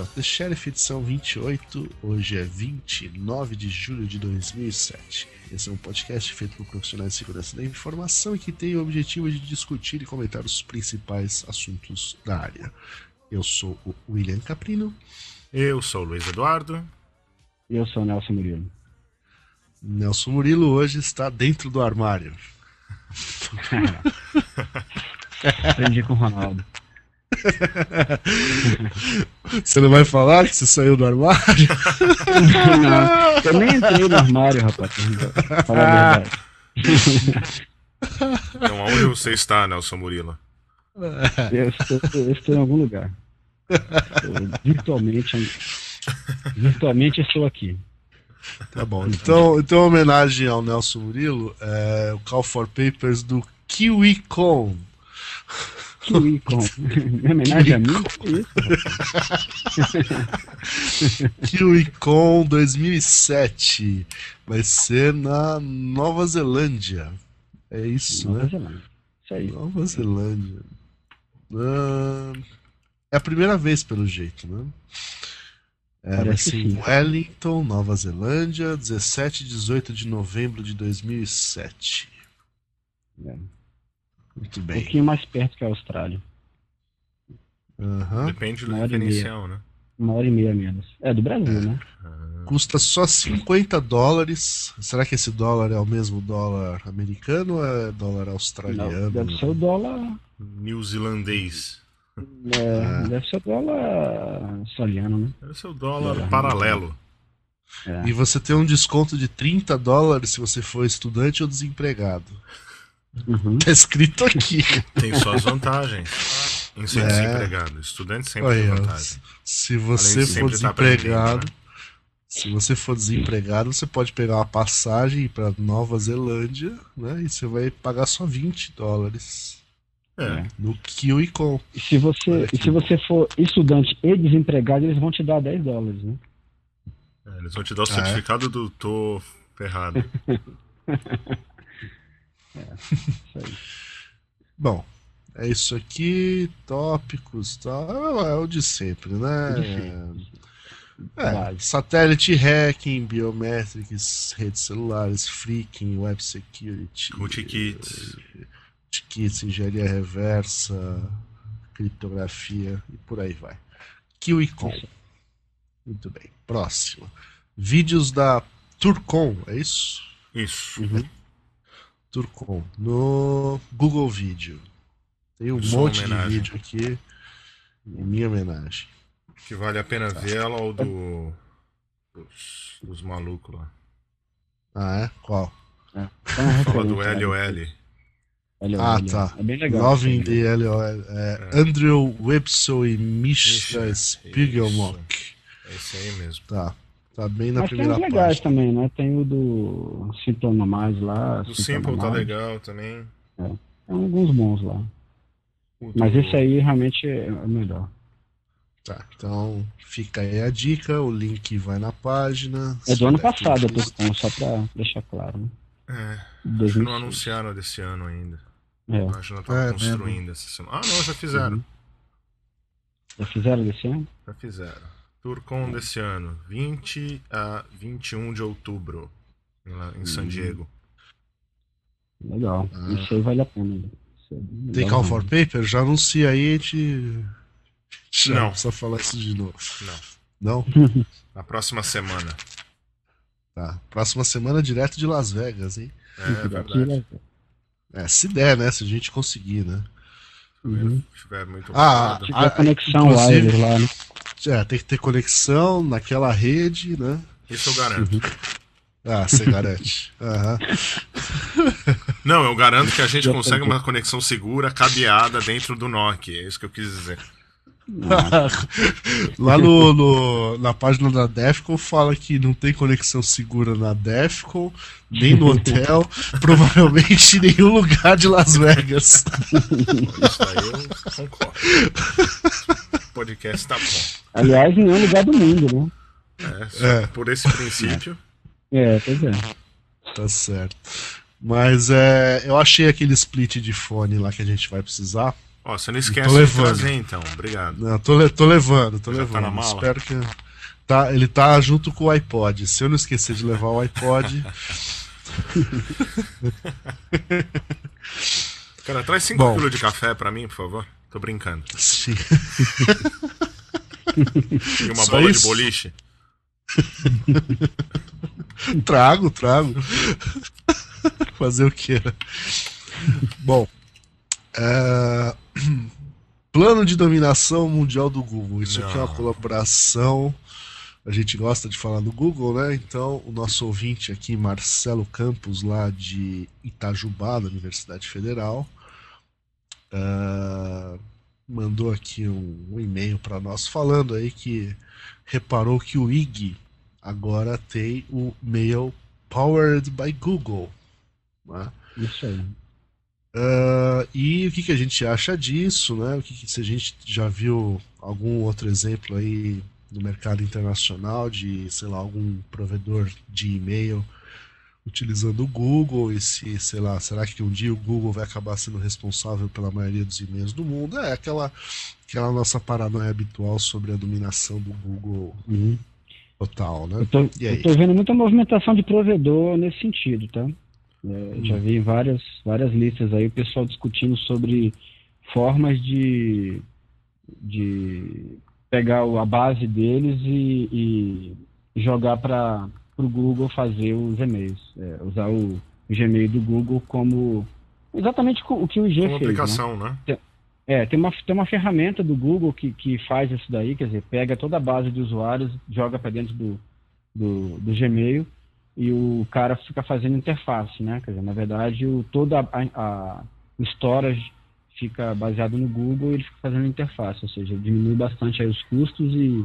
Shot the Sheriff, edição 28. Hoje é 29 de julho de 2007. Esse é um podcast feito por profissionais de segurança da informação e que tem o objetivo de discutir e comentar os principais assuntos da área. Eu sou o William Caprino. Eu sou o Luiz Eduardo. E eu sou o Nelson Murilo. Nelson Murilo hoje está dentro do armário. Aprendi com o Ronaldo. Você não vai falar que você saiu do armário? Não, eu nem entrei no armário, rapaz. Fala a verdade. Então, aonde você está, Nelson Murilo? Eu estou, eu estou em algum lugar. Eu, virtualmente, virtualmente estou aqui. Tá bom. Então, então em homenagem ao Nelson Murilo, é o Call for Papers do KiwiCon. KiwiCon. Em homenagem a mim? KiwiCon 2007. Vai ser na Nova Zelândia. É isso, Nova né? Zelândia. Isso aí. Nova Zelândia. Ah, é a primeira vez, pelo jeito, né? É, vai Parece ser que em sim. Wellington, Nova Zelândia, 17 e 18 de novembro de 2007. É. Muito Um bem. pouquinho mais perto que a Austrália. Aham. Depende e definição, né? Uma hora e meia menos. É, do Brasil, né? Custa só 50 dólares. Será que esse dólar é o mesmo dólar americano ou é dólar Não, australiano? deve ser o dólar. Neozelandês. é, Ah. Deve ser o dólar australiano, né? Deve ser o dólar Dólar. paralelo. É. E você tem um desconto de 30 dólares se você for estudante ou desempregado. Uhum. Tá escrito aqui. Tem suas vantagens. Em ser É. desempregado. Estudante sempre Aí, tem vantagem. se você de for sempre tá desempregado, aprendendo, se você for desempregado, você pode pegar uma passagem para Nova Zelândia, né? E você vai pagar só 20 dólares É. no KiwiCon. E se você, Olha e se você for estudante e desempregado, eles vão te dar 10 dólares, né? É, Eles vão te dar o Ah, é? certificado do tô ferrado. Isso aí. Bom, é isso aqui, tópicos, tal, é o de sempre, né? Sempre. É, Base. satélite hacking, biometrics, redes celulares, freaking, web security, Rootkits. rootkits, engenharia reversa, criptografia e por aí vai. KiwiCon. Muito bem. Próximo. Vídeos da Turcom, é isso? Isso. Uhum. Turcom. No Google Vídeo. Tem um Sua monte homenagem. de vídeo aqui. Em minha homenagem. Que vale a pena ver ela ou do. Dos, dos malucos lá. Ah, é? Qual? É. Fala do LOL. LOL. Ah, tá. É bem legal. Loving isso the LOL. É, Andrew Webso e Misha Misha, Spiegelmock. É esse aí mesmo. Tá. Tá bem na Mas tem primeira uns legais página. também, né? Tem o do Simple Mais lá. O Simple tá legal também. Tem alguns bons lá. O Mas do- esse aí realmente é o melhor. Tá, então fica aí a dica, o link vai na página. É do ano passado, clique. eu tô só pra deixar claro, né? É, acho que 2006. não anunciaram desse ano ainda. É. Acho que não tava É, construindo essa semana. Ah, não, já fizeram. Uhum. Já fizeram desse ano? Já fizeram. Turcon desse ano, 20 a 21 de outubro, lá em San Uhum. Diego. Legal. Ah. Isso aí vale a pena. É Tem Call for. Paper? Já anuncia aí, a gente. Já Não. não precisa falar isso de novo. Não. Não? Na próxima semana. Tá. Próxima semana direto de Las Vegas, hein? É, Aqui, verdade. né? É, se der, né? Se a gente conseguir, né? Uhum. Tiver muito Ah. Tiver Ah, conexão wireless lá, né? É, tem que ter conexão naquela rede, né? Isso eu garanto. Ah, você garante. Aham. Não, eu garanto que a gente consegue uma conexão segura, cabeada dentro do NOC. É isso que eu quis dizer. Lá no, no- na página da Defcon fala que não tem conexão segura na Defcon, nem no hotel, provavelmente em nenhum lugar de Las Vegas. Isso aí eu concordo. O podcast tá bom. Aliás, em nenhum lugar do mundo, né? É, É. Por esse princípio. É, pois é. Tá certo. Mas é, eu achei aquele split de fone lá que a gente vai precisar. Ó, você não esquece de trazer então, obrigado. Não, tô, tô levando, tô Já levando. tá na mala? Espero que. Tá, ele tá junto com o iPod. Se eu não esquecer de levar o iPod. Cara, traz 5 Bom. kg de café pra mim, por favor. Tô brincando. sim. E uma Só bola isso? de boliche. trago, trago. Fazer o que? Bom. é, Plano de dominação mundial do Google. Isso aqui é uma Não. colaboração. A gente gosta de falar do Google, né? Então, o nosso ouvinte aqui, Marcelo Campos, lá de Itajubá, da Universidade Federal, ah, mandou aqui um, um e-mail para nós falando aí que reparou que o IG agora tem o Mail Powered by Google. né? Isso aí. Ah, e o que, que a gente acha disso, né? O que, que- se a gente já viu algum outro exemplo aí no mercado internacional de, sei lá, algum provedor de e-mail utilizando o Google e se, sei lá, será que um dia o Google vai acabar sendo responsável pela maioria dos e-mails do mundo? É aquela, aquela nossa paranoia habitual sobre a dominação do Google Uhum. total, né? Eu, tô, E aí? eu tô vendo muita movimentação de provedor nesse sentido, tá? É, Já Hum. vi várias, várias listas aí, o pessoal discutindo sobre formas de, de pegar a base deles e, e jogar para o Google fazer os e-mails. É, usar o Gmail do Google como exatamente o que o IG Uma fez, né? aplicação, né? É, tem uma, tem uma ferramenta do Google que, que faz isso daí, quer dizer, pega toda a base de usuários, joga para dentro do, do, do Gmail e o cara fica fazendo interface, né? Quer dizer, na verdade, o, toda a, a- storage fica baseado no Google e ele fica fazendo interface, ou seja, diminui bastante aí os custos e,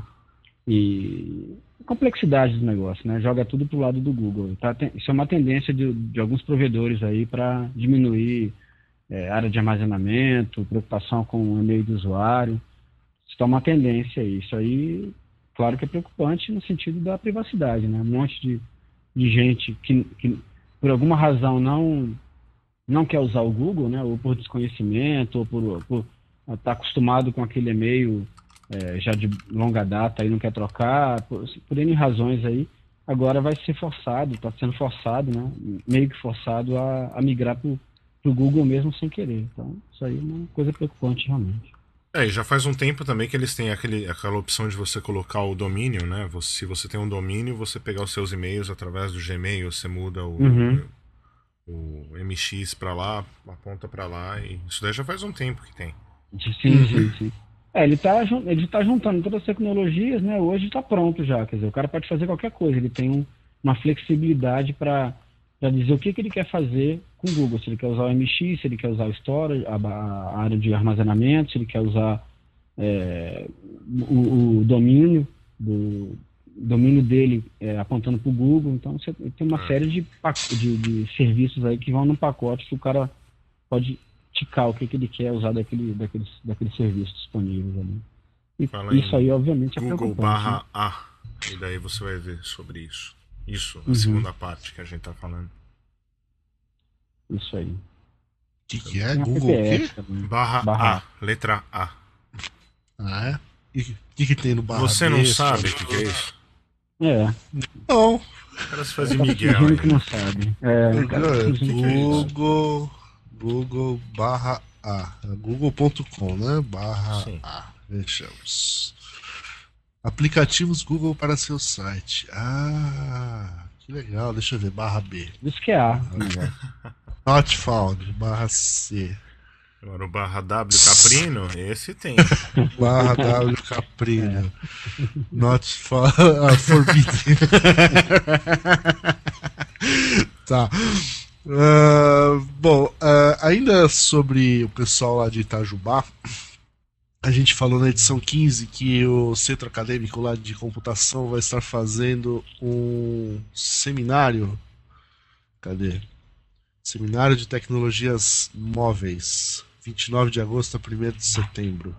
e a complexidade do negócio, né? Joga tudo pro lado do Google. Tá? Tem- Isso é uma tendência de, de alguns provedores aí para diminuir é, área de armazenamento, preocupação com o e-mail do usuário. Isso é uma tendência aí. Isso aí, claro que é preocupante no sentido da privacidade, né? Um monte de, de gente que, que, por alguma razão, não, não quer usar o Google, né? Ou por desconhecimento, ou por, estar acostumado com aquele e-mail é, já de longa data e não quer trocar, por, por N razões aí, agora vai ser forçado, está sendo forçado, né? Meio que forçado a, a migrar para o Google mesmo sem querer. Então, isso aí é uma coisa preocupante realmente. É, e já faz um tempo também que eles têm aquele, aquela opção de você colocar o domínio, né? Você- se você tem um domínio, você pegar os seus e-mails através do Gmail, você muda o, Uhum. o MX pra lá, aponta pra lá, e isso daí já faz um tempo que tem. Sim, sim, sim. É, ele está ele tá juntando todas as tecnologias, né? Hoje está pronto já. Quer dizer, o cara pode fazer qualquer coisa. Ele tem um- uma flexibilidade para dizer o que, que ele quer fazer com o Google. Se ele quer usar o MX, se ele quer usar o storage, a, a área de armazenamento, se ele quer usar é, o, o domínio do domínio dele é, apontando para o Google. Então, você tem uma É. série de, de, de serviços aí que vão num pacote que o cara pode ticar o que, que ele quer usar daquele, daqueles, daqueles serviços disponíveis ali. E Fala isso aí, obviamente, é Google preocupante. barra né? A. E daí você vai ver sobre isso. Isso, a Uhum. segunda parte que a gente tá falando. Isso aí. O que, que é? Google o quê? Barra, Barra A, letra A. Ah, é? E o que, que tem no barra Você não B, sabe o sabe? que, que é isso? É, Não. O cara se faz de tá Miguel fingindo que aí. não sabe. É, o cara tá que não sabe. Google, Google barra A. É Google.com, né? Barra Sim. A. Vejamos. Aplicativos Google para seu site. Ah, que legal. Deixa eu ver. Barra B. Isso que é A. Not found. Barra C. Agora o barra W Caprino, esse tem. Barra W Caprino. Not found. Ah, forbidden. tá. Ah, bom, ah, ainda sobre o pessoal lá de Itajubá, a gente falou na edição 15 que o centro acadêmico lá de computação vai estar fazendo um seminário. Cadê? Seminário de Tecnologias Móveis, 29 de agosto a 1 de setembro.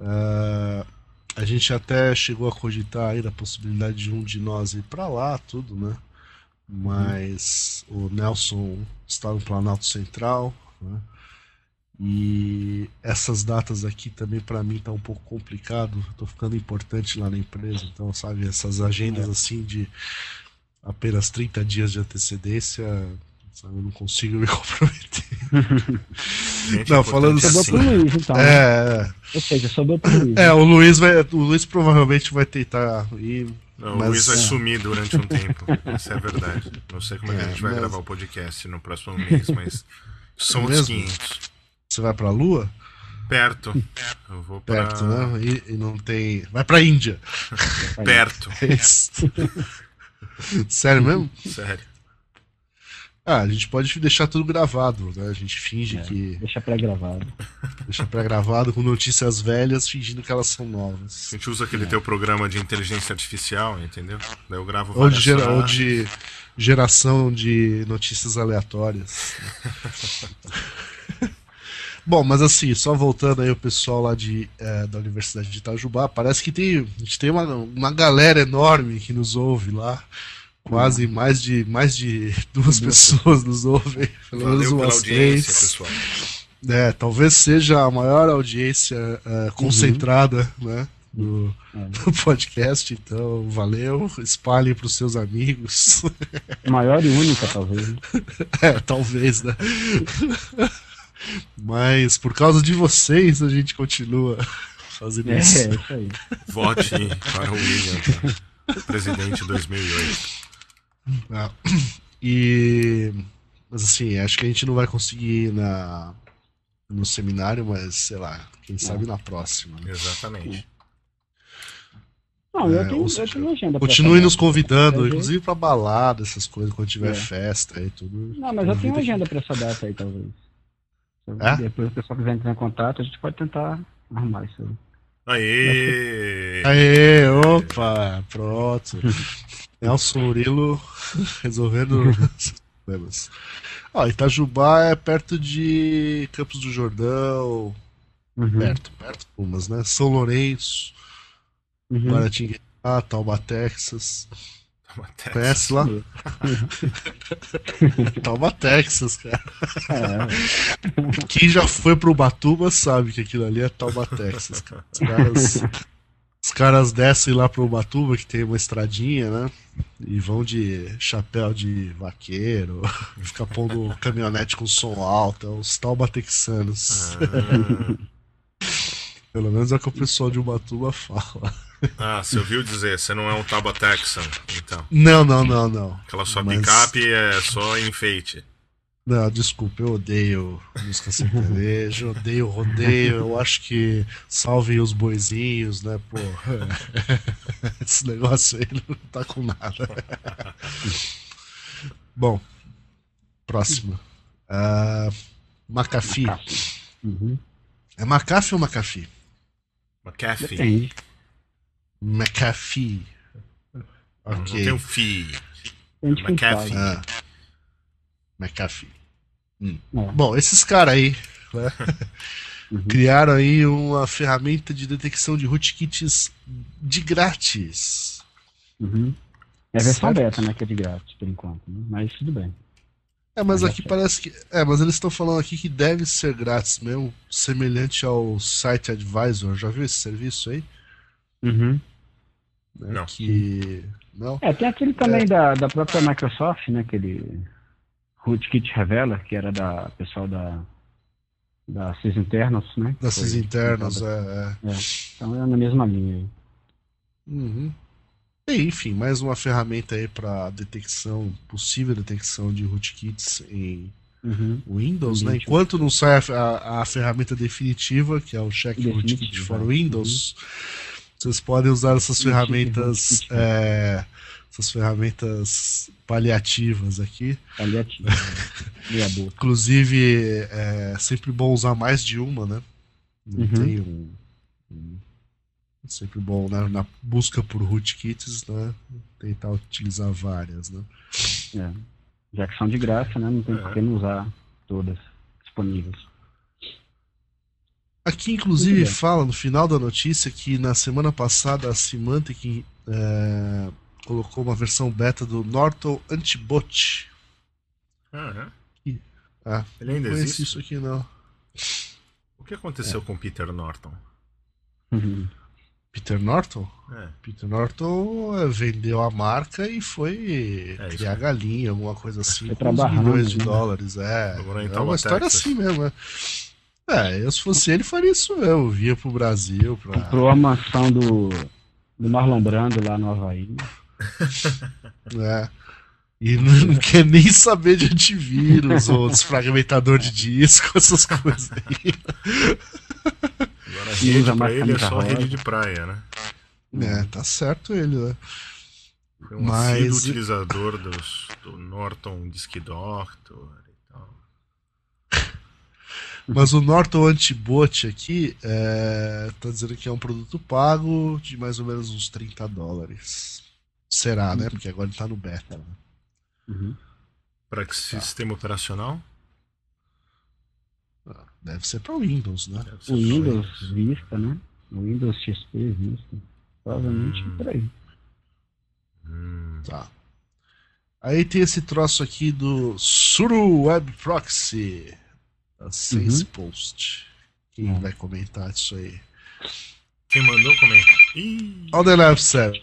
Ah, a gente até chegou a cogitar aí a possibilidade de um de nós ir para lá, tudo, né? Mas o Nelson está no Planalto Central, né? E essas datas aqui também para mim tá um pouco complicado. Tô ficando importante lá na empresa, então sabe, essas agendas É. assim de apenas 30 dias de antecedência, sabe, eu não consigo me comprometer. Gente, Não, importante falando é Sobrou assim. pro Luiz, então. né? É, Ou seja, sobrou pro Luiz. é, o Luiz vai, o Luiz provavelmente vai tentar ir, Não, Mas, o Luiz vai é. sumir durante um tempo. Isso é verdade. Não sei como é que a É, gente vai mas- gravar o podcast no próximo mês, mas são É mesmo? 500. Você vai pra Lua? Perto. Eu vou pra... Perto, né? E, e não tem, vai pra Índia. Perto. É isso. Sério mesmo? Sério. Ah, a gente pode deixar tudo gravado, né? A gente finge É. que Deixa pré-gravado. deixa pré-gravado com notícias velhas, fingindo que elas são A novas. gente usa aquele teu programa de inteligência artificial, entendeu? Daí eu gravo Ou de, várias gera- ou de geração de notícias aleatórias. Bom, mas assim, só voltando aí o pessoal lá de, eh, da Universidade de Itajubá, parece que tem, a gente tem uma, uma galera enorme que nos ouve lá. Quase mais de mais de duas pessoas nos ouvem, pelo menos umas três. pessoal. É, talvez seja a maior audiência eh, concentrada, né, do, É. do podcast. Então, valeu, espalhem para os seus amigos. Maior e única, talvez. né? É, talvez, né? Mas por causa de vocês a gente continua fazendo É, isso. é isso aí. Vote para o William, presidente 2008. Ah, E mas assim, acho que a gente não vai conseguir ir na no seminário, mas sei lá, quem sabe na próxima. né? Exatamente. Não, eu É, tenho, ou eu seja, tenho agenda pra Continue nos data. convidando, Uhum. inclusive pra balada, essas coisas, quando tiver É. festa e tudo. Não, mas eu tenho agenda pra essa data aí, talvez. Se É? Depois o pessoal quiser entrar em contato, a gente pode tentar arrumar isso aí. Aê! Aê, opa, pronto. Nelson Murilo resolvendo os problemas. Ó, Itajubá é perto de Campos do Jordão, Uhum. perto, perto umas, né? São Lourenço, Uhum. Guaratinguetá, Tauba, Texas. Maté. Conhece lá? Tauba, Texas, cara. É, Quem já foi pro Ubatuba sabe que aquilo ali é Tauba, Texas, cara. Os caras, os caras descem lá pro Ubatuba, que tem uma estradinha, né? E vão de chapéu de vaqueiro, fica pondo caminhonete com som alto, é os Tauba texanos. Ah, Pelo menos é o que o pessoal de Ubatuba fala. ah, você ouviu dizer, você não é um Taba Texan, então. Não, não, não, não. Aquela sua Mas- picape é só enfeite. Não, desculpa, eu odeio música sertaneja, odeio rodeio, eu acho que salvem os boizinhos, né, pô. Esse negócio aí não tá com nada. Bom, próximo. Ah, McAfee. Uhum. É McAfee ou McAfee? McAfee. Depende. McAfee. Não Ok. tem um fi. Quem McAfee. Ah, McAfee. É. Bom, esses caras aí né, Uhum. criaram aí uma ferramenta de detecção de rootkits de grátis. Uhum. É a versão Certo. beta, né? Que é de grátis, por enquanto. né? Mas tudo bem. É, mas aqui é. parece que. É, mas eles estão falando aqui que deve ser grátis mesmo, semelhante ao Site Advisor. Já viu esse serviço aí? Uhum. Né, Não. Que. Não? É, tem aquele também da, da própria Microsoft, né? Aquele Rootkit Revela, que era da pessoal da da Sys Internos, né? Dessas Foi- internas, é. é. É. Então é na mesma linha aí. Uhum. E, enfim, mais uma ferramenta aí para detecção, possível detecção de rootkits em Uhum. Windows, né? Definitive. Enquanto não sai a, a- a ferramenta definitiva, que é o Check Rootkit for né? Windows, vocês podem usar essas ferramentas, é, essas ferramentas paliativas aqui. Boca. Inclusive, é sempre bom usar mais de uma, né? Não Uhum. tem um, um- sempre bom né? na busca por rootkits, né? Tentar utilizar várias, né? É. Já que são de graça, né? Não tem É. por que não usar todas disponíveis. Aqui, inclusive, fala no final da notícia que na semana passada a Symantec é, colocou uma versão beta do Norton Antibot. Ah, é? Ah, Ele não ainda conheci existe? isso aqui não. O que aconteceu com Peter Norton? Uhum. Peter Norton? É. Peter Norton vendeu a marca e foi É, criar galinha, alguma coisa assim, Foi com uns trabalhar, milhões de né? dólares. É, em é uma história Texas. assim mesmo. né? É, eu se fosse ele faria isso mesmo, via pro Brasil, pra... Comprou a mansão do, do Marlon Brando lá no Havaí. né? E não, não quer nem saber de antivírus ou desfragmentador de disco, essas coisas aí. Agora a E rede pra ele é só rede de praia, né? É, tá certo ele, né? Foi um Mas- utilizador dos, do Norton Disc Doctor e tal. Mas o Norton Antibot aqui é, tá dizendo que é um produto pago de mais ou menos uns 30 dólares. Será, né? Porque agora ele tá no beta. Né? Uhum. Para que sistema operacional? Deve ser pra Windows, né? O Windows. Vista, né? O Windows XP Vista. Provavelmente Hum. por aí. Hum, Tá. Aí tem esse troço aqui do Suru Web Proxy. Da Sense Post. Quem Hum. vai comentar isso aí? Quem mandou comenta? Ih, On the left side.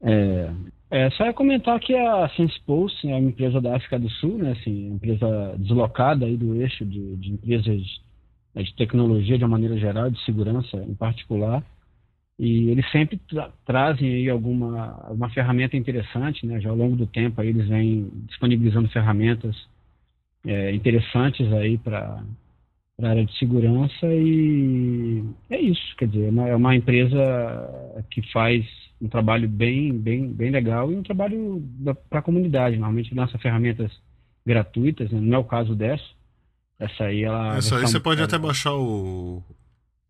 É, é, só ia comentar que a SensePulse é uma empresa da África do Sul, né, assim, empresa deslocada aí do eixo de, de empresas né, de tecnologia de uma maneira geral, de segurança em particular, e eles sempre tra- trazem aí alguma, alguma ferramenta interessante, né, já ao longo do tempo aí eles vêm disponibilizando ferramentas é, interessantes aí para a área de segurança e é isso, quer dizer, é uma, é uma empresa que faz um trabalho bem, bem, bem legal e um trabalho para a comunidade. Normalmente lança ferramentas gratuitas, né? não é o caso dessa. Essa aí ela. Essa aí versão- você pode ela- até baixar o.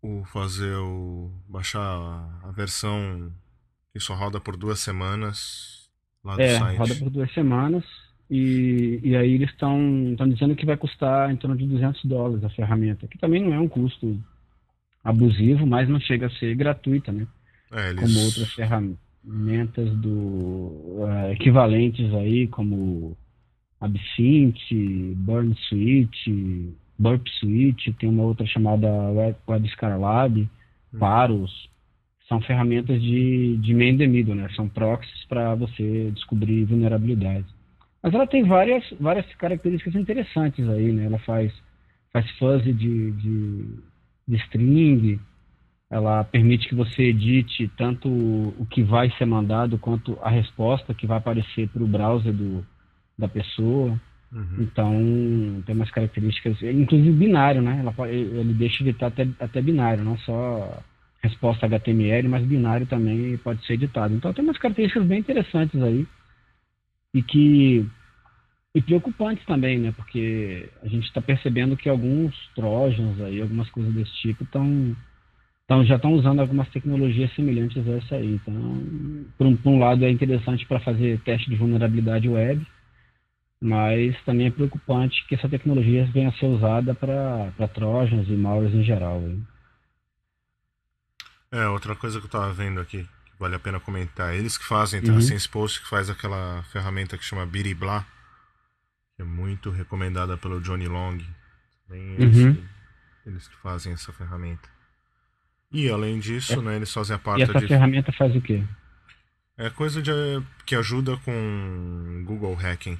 o fazer o. baixar a versão que só roda por duas semanas lá do É, site. roda por duas semanas e, e aí eles estão estão dizendo que vai custar em torno de 200 dólares a ferramenta, que também não é um custo abusivo, mas não chega a ser gratuita, né? É, eles. como outras ferramentas do eh, equivalentes aí, como Absinthe, Burn Suite, Burp Suite, tem uma outra chamada Web, Web Lab, Hum. Paros, são ferramentas de, de man the middle, né? São proxies para você descobrir vulnerabilidades. Mas ela tem várias, várias características interessantes aí, né? Ela faz, faz fuzzy de, de, de string, ela permite que você edite tanto o que vai ser mandado quanto a resposta que vai aparecer para o browser do, da pessoa. Uhum. Então, tem umas características, inclusive binário, né? Ela ele deixa editar até, até binário, não só resposta HTML, mas binário também pode ser editado. Então, tem umas características bem interessantes aí e que e preocupantes também, né? Porque a gente está percebendo que alguns trojans aí, algumas coisas desse tipo, estão então, já estão usando algumas tecnologias semelhantes a essa aí. Então, por um, por um lado, é interessante para fazer teste de vulnerabilidade web, mas também é preocupante que essa tecnologia venha a ser usada para trojans e malwares em geral. aí. É, outra coisa que eu tava vendo aqui, que vale a pena comentar. Eles que fazem, tá? Uhum. A SensePost que faz aquela ferramenta que chama Biribla, que é muito recomendada pelo Johnny Long. Também eles, Uhum. que, eles que fazem essa ferramenta. E além disso, né, eles fazem a E parte essa de. ferramenta faz o quê? É coisa de, que ajuda com Google Hacking.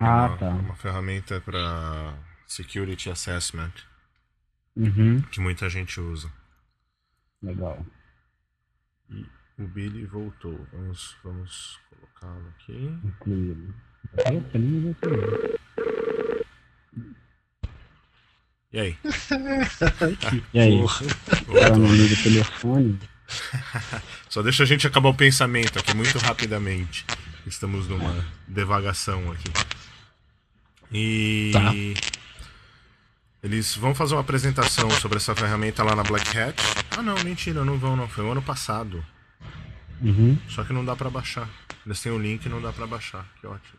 É Ah, uma, tá. uma ferramenta para Security Assessment, Uhum, que muita gente usa. legal. O Billy voltou. Vamos, vamos colocá-lo aqui. Incluído. Eita, nem me botou. E aí? E aí? Porra. Não liga o telefone? Só deixa a gente acabar o pensamento aqui muito rapidamente. Estamos numa devagação aqui. E Tá. eles vão fazer uma apresentação sobre essa ferramenta lá na Black Hat. Ah não, mentira, não vão não. Foi o ano passado. Uhum. Só que não dá pra baixar. Eles têm o link e não dá pra baixar. Que ótimo.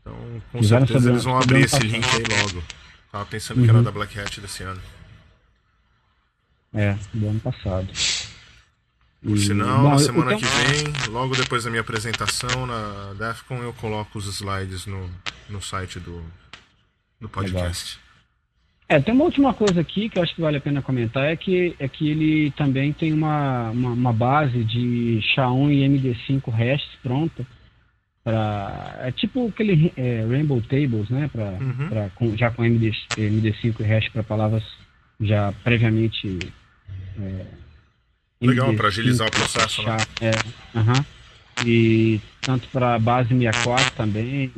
Então, com certeza eles vão abrir esse link aí logo. Tava pensando que era Uhum. da Black Hat desse ano. É, do ano passado. Por sinal, Bom, na semana que vem, logo depois da minha apresentação na DEFCON, eu coloco os slides no, no site do, do podcast. Legal. É, tem uma última coisa aqui que eu acho que vale a pena comentar, é que, é que ele também tem uma, uma, uma base de SHA-1 e MD5 REST pronta. Pra, é tipo aquele é, Rainbow Tables, né? Pra, uhum. pra, com, já com MD, MD5 e REST para palavras já previamente é, Legal, para agilizar o processo, né? É, uhum. E tanto para base 64 também,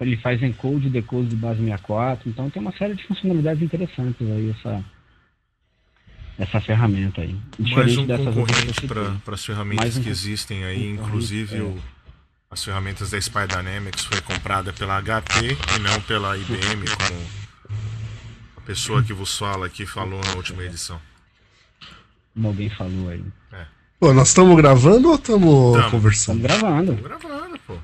ele faz encode e decode de base 64, então tem uma série de funcionalidades interessantes aí essa, essa ferramenta aí. Mais um concorrente para as ferramentas um que existem aí, inclusive é. o, as ferramentas da Spy Dynamics foi comprada pela HP e não pela IBM, como a pessoa que vos fala aqui falou na última edição como alguém falou aí. É. Pô, nós estamos gravando ou estamos conversando? Estamos gravando. Estamos gravando, pô.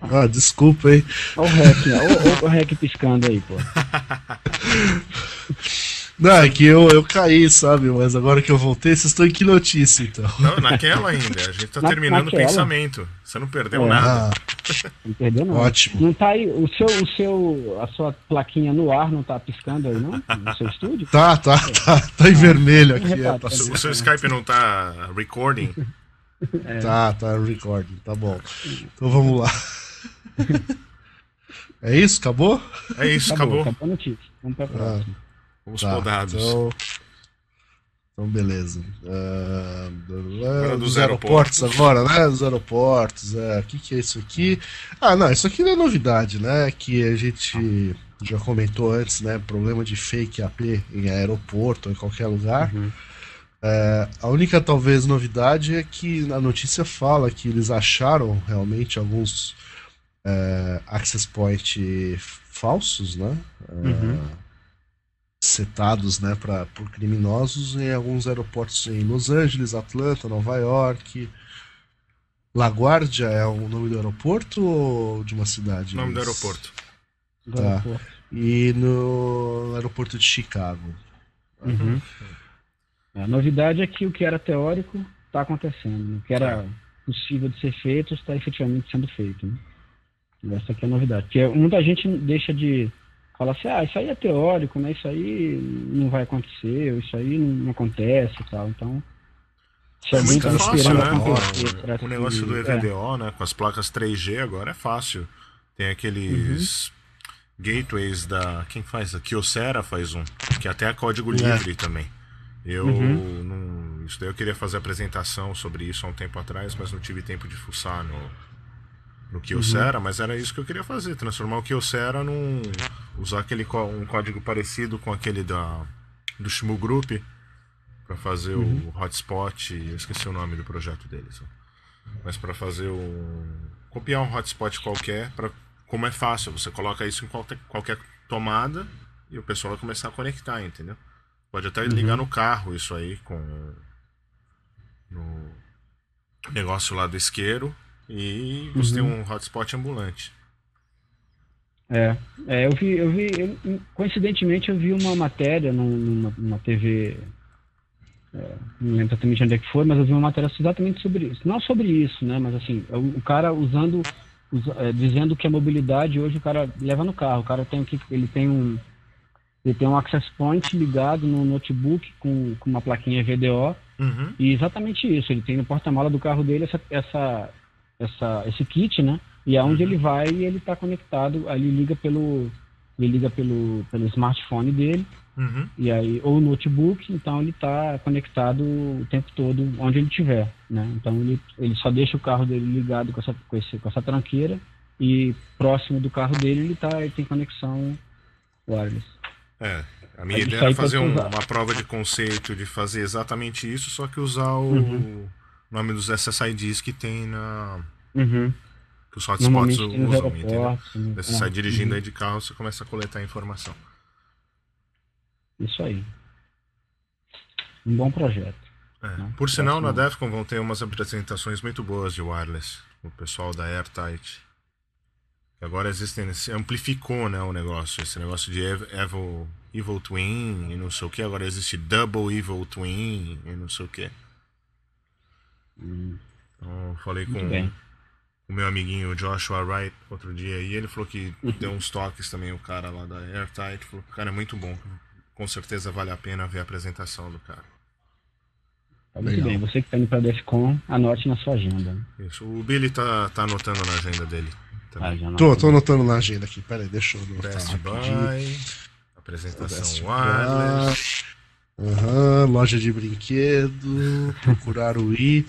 Ah, desculpa aí. Olha o rec, olha o rec piscando aí, pô. Não, é que eu, eu caí, sabe? Mas agora que eu voltei, vocês estão em que notícia, então? Não, naquela ainda. A gente tá Na, terminando naquela. o pensamento. Você não perdeu é. nada. Ah, não perdeu nada. Ótimo. Não tá aí, o seu, o seu, a sua plaquinha no ar não tá piscando aí, não? No seu estúdio? Tá, tá, é. tá. Tá em ah, vermelho aqui. É, tá o seu Skype não tá recording? É. Tá, tá recording, tá bom. Então vamos lá. É isso? Acabou? É isso, acabou. Acabou, acabou a notícia. Vamos pra próxima. Ah. Os tá, podados. Então, então beleza. Uh, dos, aeroportos. aeroportos agora, né? Dos aeroportos. É. O que, que é isso aqui? Ah, não, isso aqui não é novidade, né? Que a gente já comentou antes, né? Problema de fake AP em aeroporto ou em qualquer lugar. Uhum. É, a única talvez novidade é que a notícia fala que eles acharam realmente alguns é, access point falsos, né? É, uhum setados né, pra, por criminosos em alguns aeroportos em Los Angeles, Atlanta, Nova York. LaGuardia é o nome do aeroporto ou de uma cidade? Nome do aeroporto. Tá. E no aeroporto de Chicago. Uhum. A novidade é que o que era teórico está acontecendo. O que era possível de ser feito está efetivamente sendo feito. Né? Essa aqui é a novidade. Porque muita gente deixa de fala assim, ah, isso aí é teórico, né? Isso aí não vai acontecer, isso aí não, acontece e tal. Então, se é muito fácil, né? O negócio do EVDO, é. né? Com as placas 3G agora é fácil. Tem aqueles uhum. gateways da. Quem faz? A Kyocera faz um. Que até é código é. livre também. Eu uhum. não. Isso daí eu queria fazer apresentação sobre isso há um tempo atrás, mas não tive tempo de fuçar no, no Kyocera, uhum. mas era isso que eu queria fazer, transformar o Kyocera num usar aquele um código parecido com aquele da do Shmu Group para fazer uhum. o hotspot, eu esqueci o nome do projeto deles. Mas para fazer um copiar um hotspot qualquer para como é fácil, você coloca isso em qualquer, qualquer tomada e o pessoal vai começar a conectar, entendeu? Pode até uhum. ligar no carro isso aí com no negócio lá do isqueiro e você uhum. tem um hotspot ambulante. É, é, eu vi, eu vi, eu, coincidentemente eu vi uma matéria numa, numa TV, é, não lembro exatamente onde é que foi, mas eu vi uma matéria exatamente sobre isso. Não sobre isso, né, mas assim, o, o cara usando, é, dizendo que a mobilidade hoje o cara leva no carro, o cara tem que, ele tem um, ele tem um access point ligado no notebook com, com uma plaquinha VDO, uhum. e exatamente isso, ele tem no porta-mala do carro dele essa, essa essa, esse kit, né? E aonde uhum. ele vai, ele está conectado, ali liga pelo ele liga pelo, pelo smartphone dele, uhum. e aí ou notebook, então ele está conectado o tempo todo onde ele estiver, né? Então ele, ele só deixa o carro dele ligado com essa com, esse, com essa tranqueira e próximo do carro dele ele tá ele tem conexão wireless. É, a minha aí ideia era fazer um, uma prova de conceito de fazer exatamente isso, só que usar o uhum. Nome dos SSIDs que tem na Uhum. Que os hotspots usam, entendeu? Né? Você sai dirigindo uhum. aí de carro, você começa a coletar informação. Isso aí. Um bom projeto. É. Né? Por sinal, na DEFCON vão ter umas apresentações muito boas de wireless. O pessoal da AirTight. Agora existem. Amplificou né, o negócio. Esse negócio de Evil, Evil Twin e não sei o que. Agora existe Double Evil Twin e não sei o que. Hum. Então, falei com o meu amiguinho Joshua Wright outro dia e ele falou que uhum. deu uns toques também, o cara lá da Airtight. Falou que o cara é muito bom. Com certeza vale a pena ver a apresentação do cara. Tá muito Legal. bem, você que está indo para a DEFCON, anote na sua agenda. Isso, o Billy tá, tá anotando na agenda dele. Ah, tô, tô anotando na agenda aqui, peraí, deixa eu anotar. Best Buy, apresentação wireless. Uhum, loja de brinquedo, procurar o I.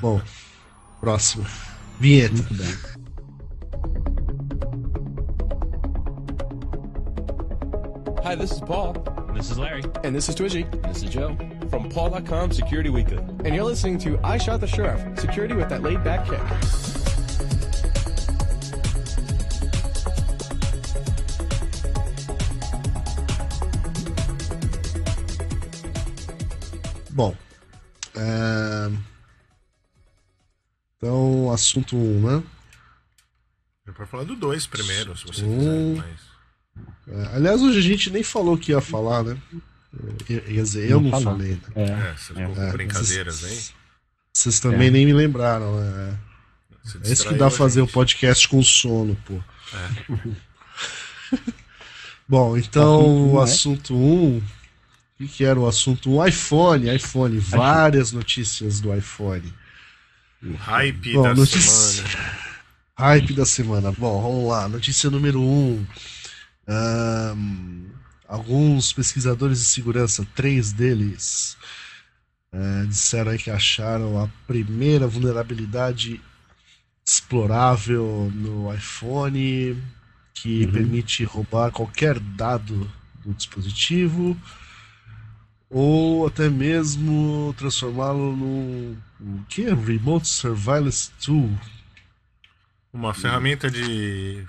Bom, próximo. Vinheta. Muito bem. Hi, this is Paul. This is Larry. And this is Twitchy. This is Joe. From Paul.com Security Weekly. And you're listening to I Shot the Sheriff Security with that laid back kick. Bom, é... então, assunto 1, um, né? Eu pode falar do 2 primeiro, se você um... quiser. Mas... É, aliás, hoje a gente nem falou o que ia falar, né? Quer dizer, eu não, não falei. Né? É, é, você ficou com é, brincadeiras aí. Vocês também nem me lembraram. É, é isso que dá fazer o um podcast com sono, pô. É. Bom, então o assunto 1. Um, o que era o assunto? O iPhone, iPhone, várias notícias do iPhone. O hype Bom, da notícia... semana. Hype da semana. Bom, vamos lá. Notícia número 1. Um. Um, alguns pesquisadores de segurança, três deles, uh, disseram que acharam a primeira vulnerabilidade explorável no iPhone que uhum. permite roubar qualquer dado do dispositivo ou até mesmo transformá-lo num o que Remote Surveillance Tool. Uma ferramenta de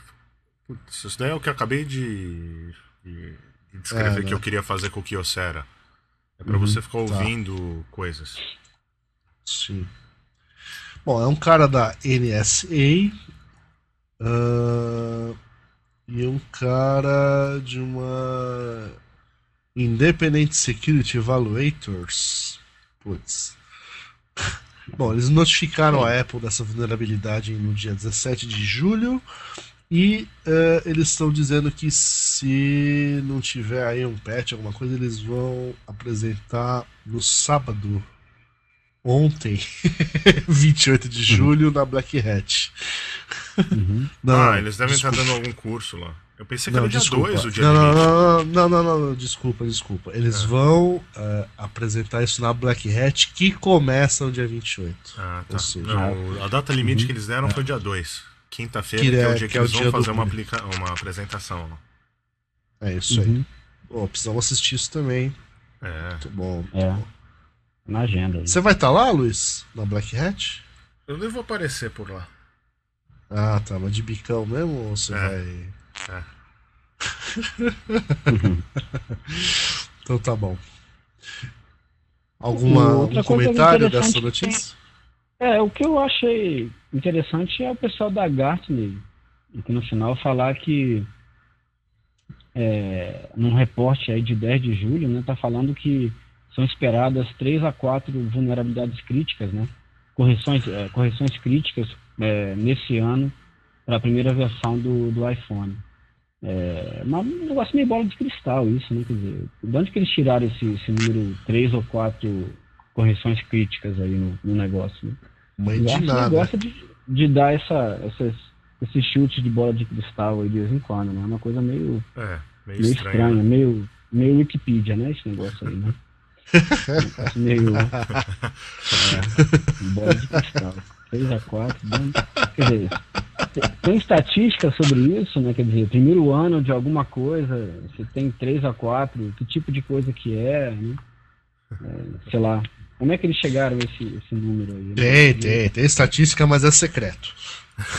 Putz, isso daí é o que eu acabei de, de, de descrever é, né? que eu queria fazer com o Kyocera. É para uhum, você ficar tá. ouvindo tá. coisas. Sim. Bom, é um cara da NSA uh, e um cara de uma Independent Security Evaluators. Putz. Bom, eles notificaram a Apple dessa vulnerabilidade no dia 17 de julho e uh, eles estão dizendo que se não tiver aí um patch, alguma coisa, eles vão apresentar no sábado, ontem, 28 de julho, na Black Hat. Uhum. Não, ah, eles devem desculpa. estar dando algum curso lá. Eu pensei que não, era dia 2 o dia não, não, não, não, não, não, desculpa, desculpa. Eles é. vão uh, apresentar isso na Black Hat que começa no dia 28. Ah, tá. Seja, não, a data limite que eles deram é. foi dia 2. Quinta-feira, que, que, é o dia que, que é eles vão fazer uma, aplica uma apresentação. É isso uhum. aí. Pô, precisamos assistir isso também. É. Muito bom. Muito é. Bom. Na agenda. Você vai estar tá lá, Luiz? Na Black Hat? Eu devo aparecer por lá. Ah, tá. Mas de bicão mesmo ou você é. vai. É. então tá bom. Alguma, algum comentário dessa notícia? É, o que eu achei interessante é o pessoal da Gartner, aqui no final, falar que é, num reporte aí de 10 de julho, né, tá falando que são esperadas 3 a 4 vulnerabilidades críticas, né, correções, é, correções críticas é, nesse ano para a primeira versão do, do iPhone. É, mas um negócio meio bola de cristal isso, né? Quer dizer, de onde que eles tiraram esse, esse número 3 ou 4 correções críticas aí no, no negócio? Né? Mãe de nada. gosta de, de dar essa, essas, esses chutes de bola de cristal aí de vez em quando, né? É uma coisa meio, é, meio, meio estranha, né? meio, meio Wikipedia, né? Esse negócio aí, né? meio. É, bola de cristal. 3 a 4 Quer dizer, tem estatística sobre isso, né? Quer dizer, primeiro ano de alguma coisa, você tem 3 a 4 que tipo de coisa que é, né? É, sei lá. Como é que eles chegaram a esse, esse número aí? Tem, tem, tem estatística, mas é secreto.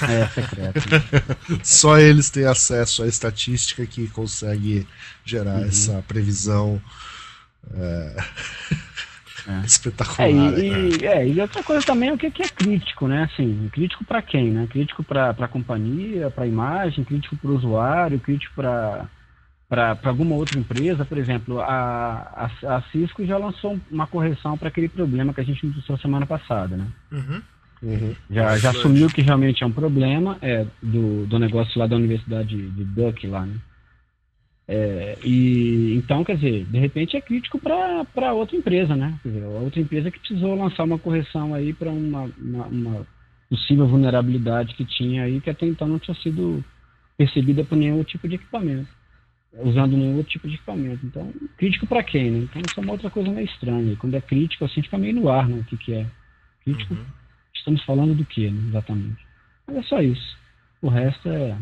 É, é secreto. Só eles têm acesso à estatística que consegue gerar uhum. essa previsão. É... É. Espetacular. É, e, né? é, e outra coisa também o que, que é crítico, né? Assim, crítico para quem, né? Crítico para a companhia, para a imagem, crítico para o usuário, crítico para para alguma outra empresa, por exemplo, a, a, a, Cisco já lançou uma correção para aquele problema que a gente notíciou semana passada, né? Uhum. Uhum. Já, já assumiu que realmente é um problema é, do, do negócio lá da Universidade de Duck lá, né? É, e então, quer dizer, de repente é crítico para outra empresa, né? Quer dizer, outra empresa que precisou lançar uma correção aí para uma, uma, uma, possível vulnerabilidade que tinha aí que até então não tinha sido percebida por nenhum tipo de equipamento, usando nenhum outro tipo de equipamento. Então, crítico para quem, né? Então, isso é uma outra coisa meio estranha. E quando é crítico, assim, fica meio no ar, né? O que, que é? Crítico, uhum. estamos falando do que, né? exatamente? Mas é só isso. O resto é,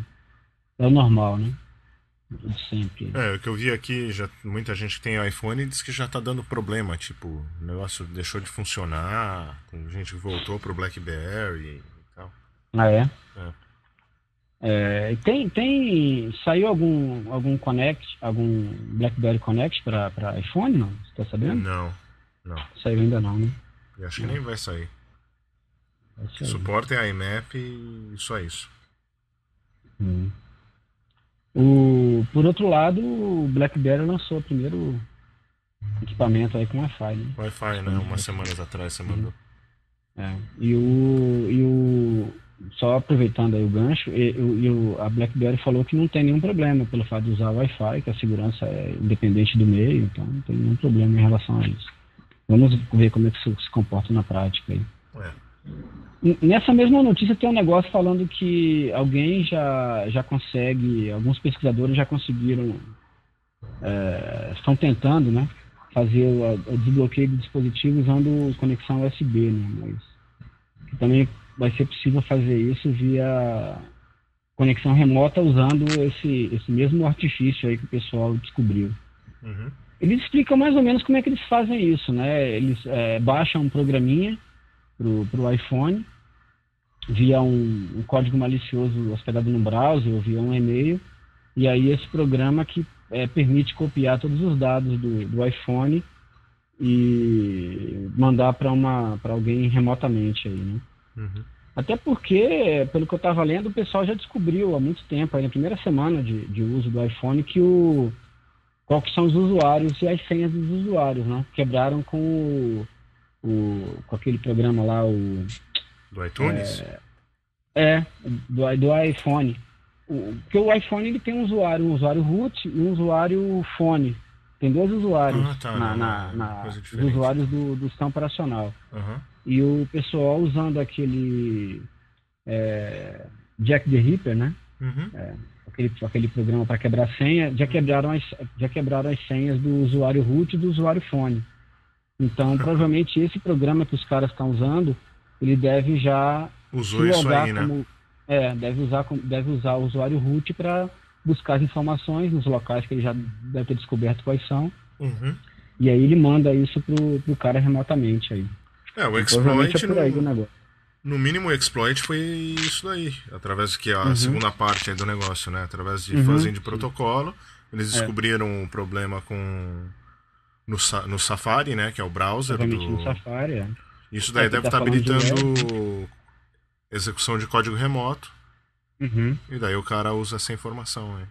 é o normal, né? Sempre. É, o que eu vi aqui, já, muita gente que tem iPhone diz que já tá dando problema, tipo, o negócio deixou de funcionar, tem gente que voltou pro BlackBerry e tal. Ah, é? É. é tem, tem, saiu algum, algum Connect, algum BlackBerry Connect para iPhone, não? Você tá sabendo? Não, não. Saiu ainda não, né? Eu acho que nem vai sair. Vai sair. Suporte a IMAP e só isso. Hum. O, por outro lado, o BlackBerry lançou o primeiro equipamento aí com Wi-Fi, né? Wi-Fi, né? Umas semanas atrás você mandou. É. E o, e o só aproveitando aí o gancho, e, e o, a BlackBerry falou que não tem nenhum problema pelo fato de usar Wi-Fi, que a segurança é independente do meio, então não tem nenhum problema em relação a isso. Vamos ver como é que isso se comporta na prática aí. É. Nessa mesma notícia tem um negócio falando que alguém já, já consegue, alguns pesquisadores já conseguiram, é, estão tentando, né, fazer o, o, desbloqueio do dispositivo usando conexão USB, né, mas também vai ser possível fazer isso via conexão remota usando esse, esse mesmo artifício aí que o pessoal descobriu. Uhum. Eles explicam mais ou menos como é que eles fazem isso, né? Eles é, baixam um programinha para o iPhone via um, um, código malicioso hospedado no browser ou via um e-mail. E aí esse programa que é, permite copiar todos os dados do, do iPhone e mandar para uma para alguém remotamente aí, né? Uhum. Até porque, pelo que eu estava lendo, o pessoal já descobriu há muito tempo, aí na primeira semana de, de uso do iPhone, que o qual que são os usuários e as senhas dos usuários, né? Quebraram com o, o com aquele programa lá, o do iTunes? É, é do, do iPhone. O, porque o iPhone ele tem um usuário, um usuário root e um usuário fone. Tem dois usuários ah, tá, na, na, na os usuários do, do sistema operacional. Uhum. E o pessoal usando aquele é, Jack the Ripper, né? Uhum. É, aquele, aquele programa para quebrar senha, já quebraram, as, já quebraram as senhas do usuário root e do usuário fone. Então, provavelmente esse programa que os caras estão usando ele deve já usou isso aí, né? Como, é, deve usar deve usar o usuário root para buscar as informações nos locais que ele já deve ter descoberto quais são. Uhum. E aí ele manda isso pro, pro cara remotamente aí. É, o exploit é no, no mínimo o exploit foi isso daí, através que a uhum. segunda parte do negócio, né? Através de uhum. fazendo de protocolo, eles é. descobriram é. um problema com no, no Safari, né, que é o browser do no Safari, é. Isso daí é, deve estar tá habilitando execução de código remoto. Uhum. E daí o cara usa essa informação aí.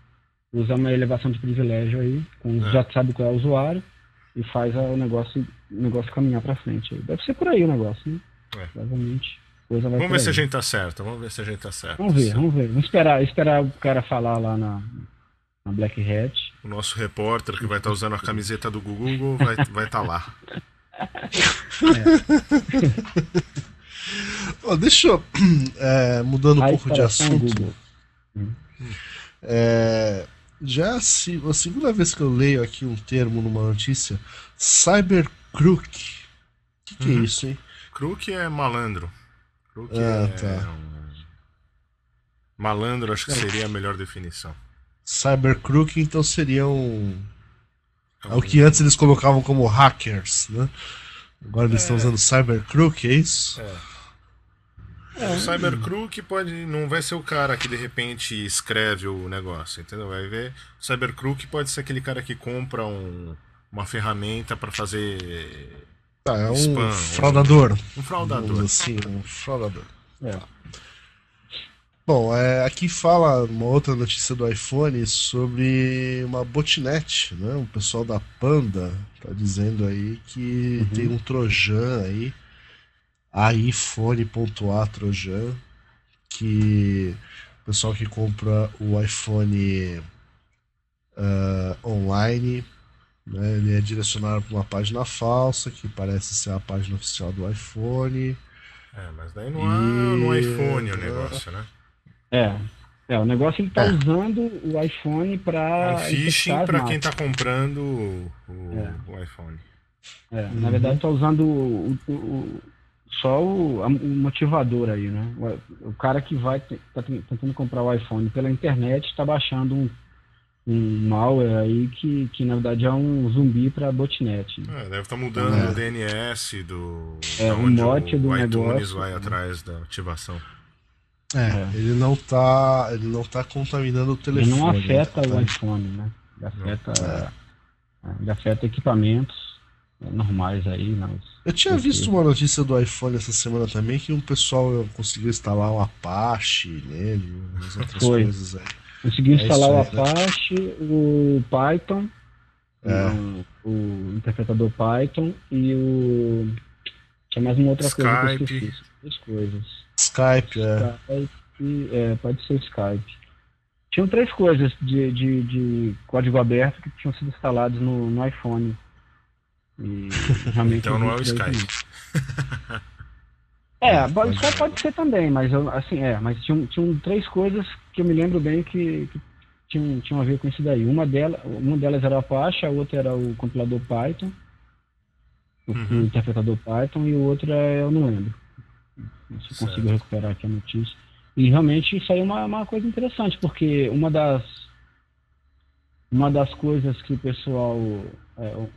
Usa uma elevação de privilégio aí, com, é. já sabe qual é o usuário e faz o negócio, o negócio caminhar para frente. Deve ser por aí o negócio, né? É. Provavelmente. Vamos ver aí. se a gente tá certo, vamos ver se a gente tá certo. Vamos ver, vamos ver. Vamos esperar, esperar o cara falar lá na, na Black Hat. O nosso repórter que vai estar tá usando a camiseta do Google vai estar vai tá lá. É. deixa eu. É, mudando um pouco de assunto. É, já se, a segunda vez que eu leio aqui um termo numa notícia, Cybercrook. O que, que é uhum. é isso, hein? Crook é malandro. Crook ah, é tá. um... Malandro, acho que seria a melhor definição. Cybercrook, então seria um é o que antes eles colocavam como hackers, né? Agora eles é. estão usando Cybercrook, é isso? É. É, o Cybercrook pode não vai ser o cara que de repente escreve o negócio, entendeu? Vai ver. O Cybercrook pode ser aquele cara que compra um, uma ferramenta para fazer tá, é um spam, fraudador. Um, um fraudador. Sim, um fraudador. É. Bom, é, aqui fala uma outra notícia do iPhone sobre uma botnet, né? O pessoal da Panda tá dizendo aí que uhum. tem um Trojan aí, iPhone.a Trojan, que o pessoal que compra o iPhone uh, online, né, ele é direcionado para uma página falsa, que parece ser a página oficial do iPhone. É, mas daí não e... no iPhone o negócio, né? É. É, o negócio ele tá é. usando o iPhone para. Um phishing para quem tá comprando o, é. o iPhone. É, uhum. na verdade tá usando o, o, só o, o, motivador aí, né? O, o, cara que vai tá tentando comprar o iPhone pela internet está baixando um, um malware aí que, que na verdade é um zumbi para botnet. É, deve estar tá mudando é. o DNS do é, o mote do iTunes negócio, vai atrás da ativação. É, é, ele não tá, ele não tá contaminando o telefone. Ele não afeta tá... o iPhone, né? Ele afeta, é. ele afeta equipamentos normais aí. Não, eu tinha visto uma notícia do iPhone essa semana também que um pessoal conseguiu instalar um Apache nele, umas outras Foi. coisas aí. Conseguiu é instalar aí, o né? Apache, né? o Python, é. o, o, interpretador Python e o. Tinha mais uma outra Skype. coisa que eu esqueci. Duas coisas. Skype, é. Skype, é, pode ser Skype. Tinham três coisas de, de, de código aberto que tinham sido instalados no, no iPhone. E realmente então não é o Skype. É, o Skype pode ser também, mas eu, assim, é, mas tinham, tinham três coisas que eu me lembro bem que, que tinham, tinham a ver com isso daí. Uma, dela, uma delas era o Apache, a outra era o compilador Python, o, uhum. o interpretador Python, e o outro é, eu não lembro se certo. consigo recuperar aqui a notícia. E realmente isso aí é uma, uma coisa interessante, porque uma das uma das coisas que o pessoal é, o,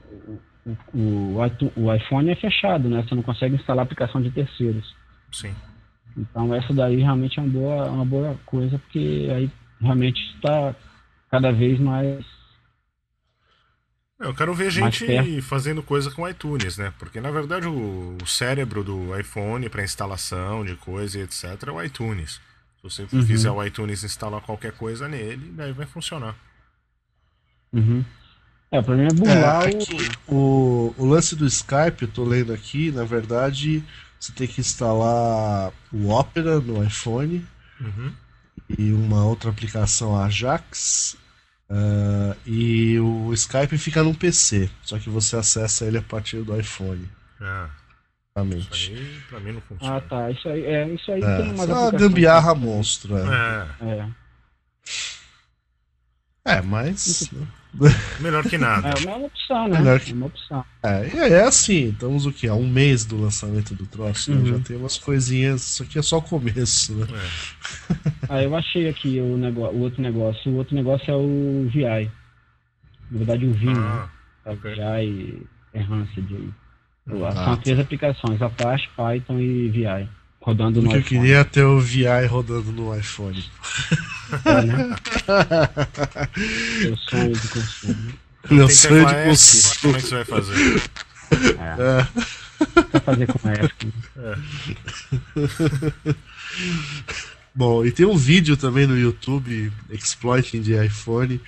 o, o, o, iPhone é fechado, né? Você não consegue instalar aplicação de terceiros. Sim. Então essa daí realmente é uma boa, uma boa coisa, porque aí realmente está cada vez mais eu quero ver gente fazendo coisa com iTunes, né? Porque na verdade o, o cérebro do iPhone para instalação de coisa e etc é o iTunes. Se você uhum. fizer o iTunes instalar qualquer coisa nele, daí vai funcionar. Uhum. É, pra mim é burlar é, o... o... lance do Skype, eu tô lendo aqui, na verdade, você tem que instalar o Opera no iPhone uhum. e uma outra aplicação Ajax Uh, e o Skype fica no PC, só que você acessa ele a partir do iPhone. É. Exatamente. Isso aí pra mim não funciona. Ah, tá. Isso aí, é, isso aí é, tem uma. Só gambiarra monstro. É. é. é. É, mas. Melhor que nada. É uma opção, né? Melhor que... É uma opção. É, é assim, estamos o que? Há um mês do lançamento do troço, né? uhum. Já tem umas coisinhas. Isso aqui é só o começo, né? É. ah, eu achei aqui o, negócio, o outro negócio. O outro negócio é o VI. Na verdade, o VIM, ah, né? Okay. VI Enhanced aí. Ah, São três aplicações, Apache, Python e VI rodando no iPhone. eu queria ter o VI rodando no iPhone. É, né? Meu sonho de consumo. Meu sonho de consumo. Como é que você vai fazer? É. é. Vai fazer com a. É. Bom, e tem um vídeo também no YouTube, Exploiting de iPhone,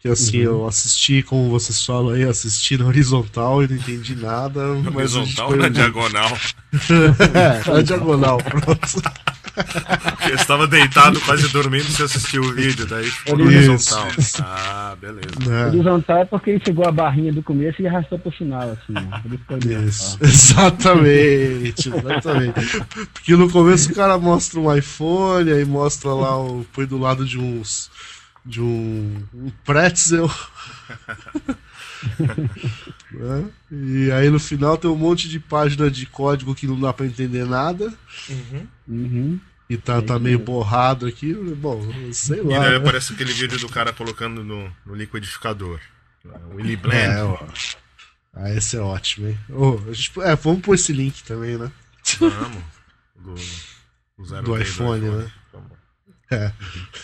que assim, uhum. eu assisti, como vocês falam aí, assisti na horizontal e não entendi nada. Na horizontal ou na diagonal? é, na diagonal, pronto. Eu estava deitado, quase dormindo, você assistiu o vídeo, daí ficou no horizontal. Ah, beleza. É. Horizontal é porque ele chegou a barrinha do começo e arrastou pro final, assim. Né? Isso, exatamente, exatamente. Porque no começo o cara mostra um iPhone, aí mostra lá, o, põe do lado de uns de um, um pretzel. né? E aí no final tem um monte de página de código que não dá para entender nada. Uhum. Uhum. E tá, tá meio borrado aqui. Bom, sei lá. E daí né? aparece aquele vídeo do cara colocando no, no liquidificador. O Willy Blend. É, ó. Ah, esse é ótimo, hein? Oh, gente, é, vamos pôr esse link também, né? Vamos. Do, do, do iPhone, do iPhone, né? É.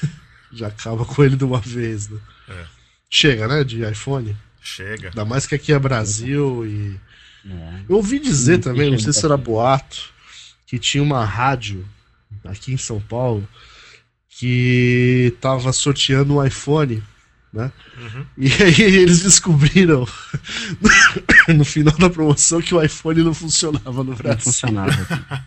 Já acaba com ele de uma vez, né? É. Chega, né? De iPhone. Chega. Ainda mais que aqui é Brasil e. É. Eu ouvi dizer Sim, também, não sei se era boato, que tinha uma rádio aqui em São Paulo que tava sorteando um iPhone, né? Uhum. E aí eles descobriram no final da promoção que o iPhone não funcionava no Brasil. Não funcionava.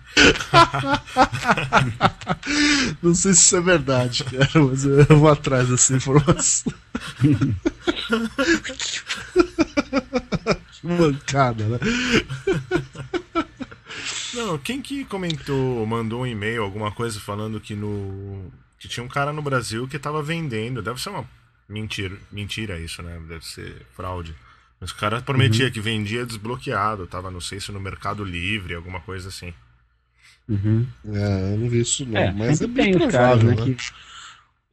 não sei se isso é verdade, cara, mas eu vou atrás dessa informação. que mancada, né? Não, quem que comentou, mandou um e-mail, alguma coisa falando que no. que tinha um cara no Brasil que tava vendendo. Deve ser uma mentira, mentira isso, né? Deve ser fraude. Mas o cara prometia uhum. que vendia desbloqueado, tava, não sei se no Mercado Livre, alguma coisa assim. Uhum. É, eu não vi isso não, é, mas é bem provável, caras, né? né? Que,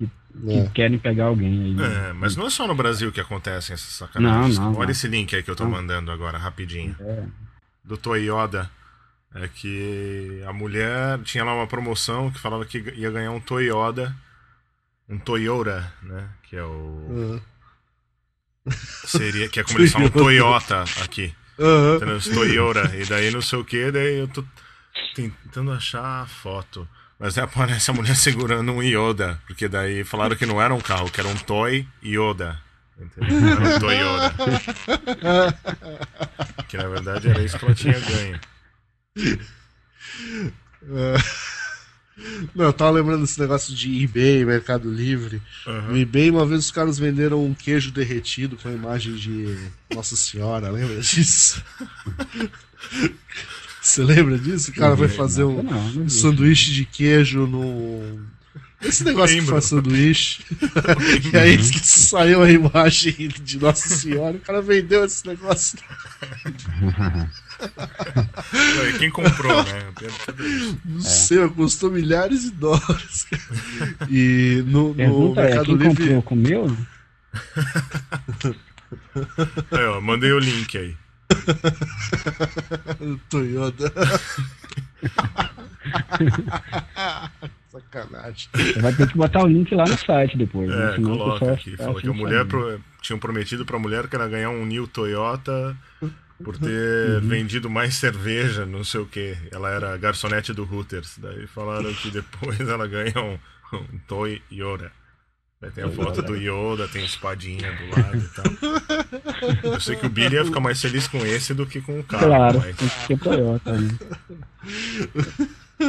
que, é. querem pegar alguém aí. Né? É, mas não é só no Brasil que acontecem essas sacanagens. Não, não, Olha não. esse link aí que eu tô mandando agora, rapidinho. É. Do Toyota é que a mulher tinha lá uma promoção que falava que ia ganhar um Toyota, um Toyota, né? Que é o. Uhum. Seria, que é como eles falam Toyota aqui. Uhum. Toyota. E daí não sei o que, daí eu tô tentando achar a foto. Mas aí aparece a mulher segurando um Yoda, porque daí falaram que não era um carro, que era um Toy Yoda. Entendeu? Era um Toyota. que na verdade era isso que ela tinha ganho. Não, eu tava lembrando desse negócio de eBay, Mercado Livre. Uhum. No eBay, uma vez os caras venderam um queijo derretido com a imagem de Nossa Senhora, lembra disso? Você lembra disso? O cara vai fazer um não, não sanduíche de queijo no. Esse negócio Lembro. que faz sanduíche. e aí uhum. saiu a imagem de Nossa Senhora, o cara vendeu esse negócio. Quem comprou, né? Não é. sei, custou milhares de dólares. E no, no é, Mercado quem Livre. Comprou, comeu? É, ó, mandei o link aí. Toyota. Sacanagem. Vai ter que botar o link lá no site depois. Né? É, né? coloca aqui. Fala que a mulher pro... tinham prometido pra mulher que ela ia ganhar um New Toyota por ter uhum. vendido mais cerveja, não sei o que. Ela era garçonete do Hooters. Daí falaram que depois ela ganha um, um Toy Yoda. Daí tem a foto do Yoda, tem a espadinha do lado e tal. Eu sei que o Billy ia ficar mais feliz com esse do que com o carro. Claro, mas... tem que ser Toyota. Né?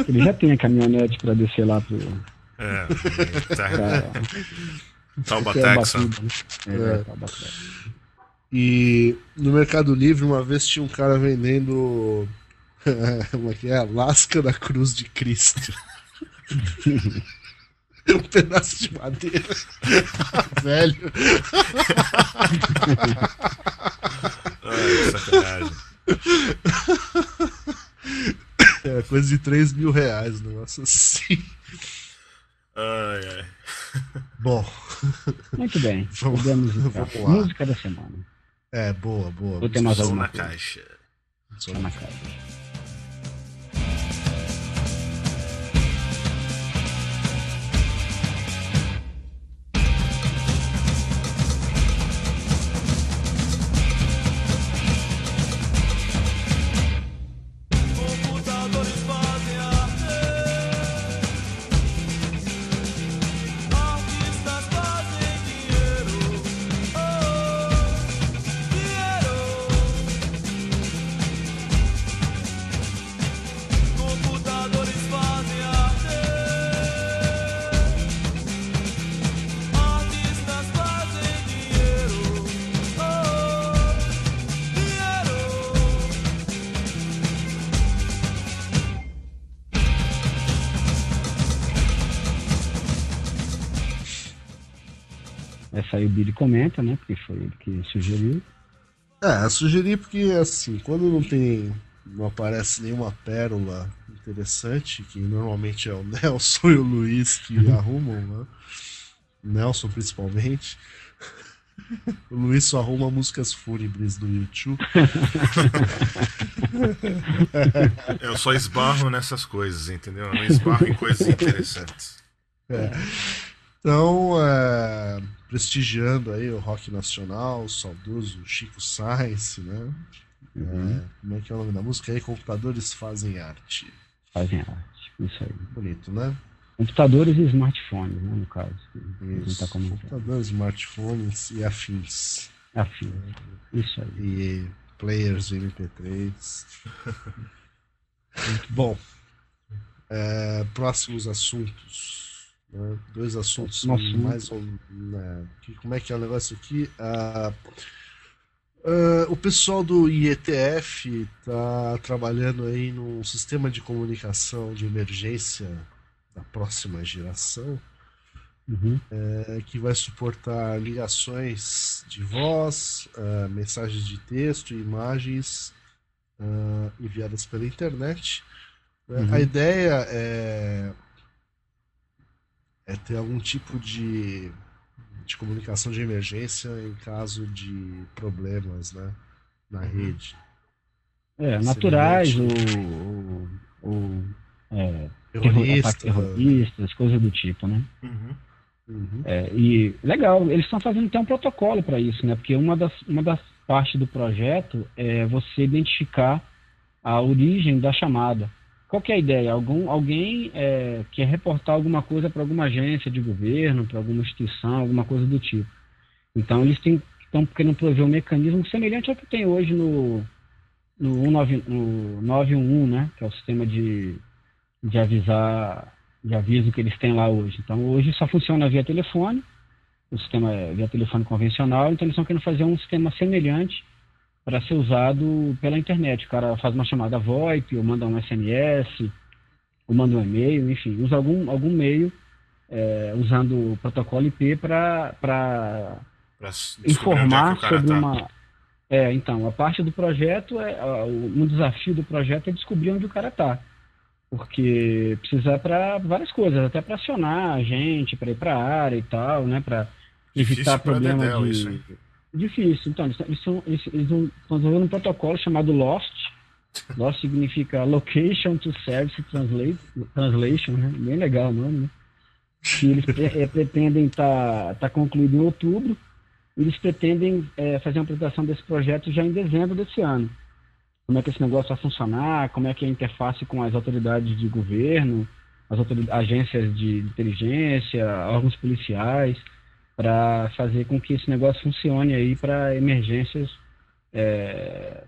Ele já tem a caminhonete pra descer lá pro. É, tá. Taubatex. Né? É, é. E no Mercado Livre, uma vez tinha um cara vendendo. Como é que é? Lasca da Cruz de Cristo. um pedaço de madeira. Velho. Ai, sacanagem. É coisa de 3 mil reais, um negócio assim. Ai, ai. Bom. Muito bem. Vamos, vamos lá. Música da semana. É, boa, boa. Vou ter mais alguma na coisa. caixa. Som na caixa. Billy comenta, né? Porque foi ele que sugeriu. É, sugeri porque assim, quando não tem. não aparece nenhuma pérola interessante, que normalmente é o Nelson e o Luiz que arrumam, né? Nelson principalmente. O Luiz só arruma músicas fúnebres do YouTube. Eu só esbarro nessas coisas, entendeu? Eu não esbarro em coisas interessantes. É. Então, é, prestigiando aí o rock nacional, o saudoso Chico Sainz, né? Uhum. É, como é que é o nome da música aí? Computadores fazem arte. Fazem arte, isso aí. Bonito, né? Computadores e smartphones, né, no caso. Isso, tá computadores, smartphones e afins. Afins, isso aí. E players MP3. Muito bom. É, próximos assuntos. Né? Dois assuntos Nossa, mais ou né? Como é que é o negócio aqui? Ah, Uh, o pessoal do IETF está trabalhando aí num sistema de comunicação de emergência da próxima geração uhum. uh, que vai suportar ligações de voz, uh, mensagens de texto, imagens enviadas pela internet. Uhum. A ideia é, é ter algum tipo de de comunicação de emergência em caso de problemas né, na uhum. rede. É, naturais, o, o, é, Terrorista. terroristas, coisas do tipo, né? Uhum. Uhum. É, e legal, eles estão fazendo até um protocolo para isso, né? Porque uma das, uma das partes do projeto é você identificar a origem da chamada. Qual é a ideia? Algum, alguém é, quer reportar alguma coisa para alguma agência de governo, para alguma instituição, alguma coisa do tipo. Então, eles estão querendo prover um mecanismo semelhante ao que tem hoje no, no, 19, no 911, né? que é o sistema de, de avisar, de aviso que eles têm lá hoje. Então, hoje só funciona via telefone, o sistema é via telefone convencional, então eles estão querendo fazer um sistema semelhante para ser usado pela internet. O cara faz uma chamada VoIP, ou manda um SMS, ou manda um e-mail, enfim, usa algum, algum meio é, usando o protocolo IP para informar é sobre tá. uma. É, então, a parte do projeto, é, um desafio do projeto é descobrir onde o cara está. Porque precisa para várias coisas, até para acionar a gente, para ir para a área e tal, né? Para evitar problemas de. Isso, Difícil. Então, eles, estão, eles, eles estão desenvolvendo um protocolo chamado LOST. LOST significa Location to Service Translate, Translation, né? Bem legal o nome, né? Que eles é, pretendem estar tá, tá concluído em outubro. Eles pretendem é, fazer uma apresentação desse projeto já em dezembro desse ano. Como é que esse negócio vai funcionar, como é que é a interface com as autoridades de governo, as agências de inteligência, órgãos policiais para fazer com que esse negócio funcione aí para emergências é,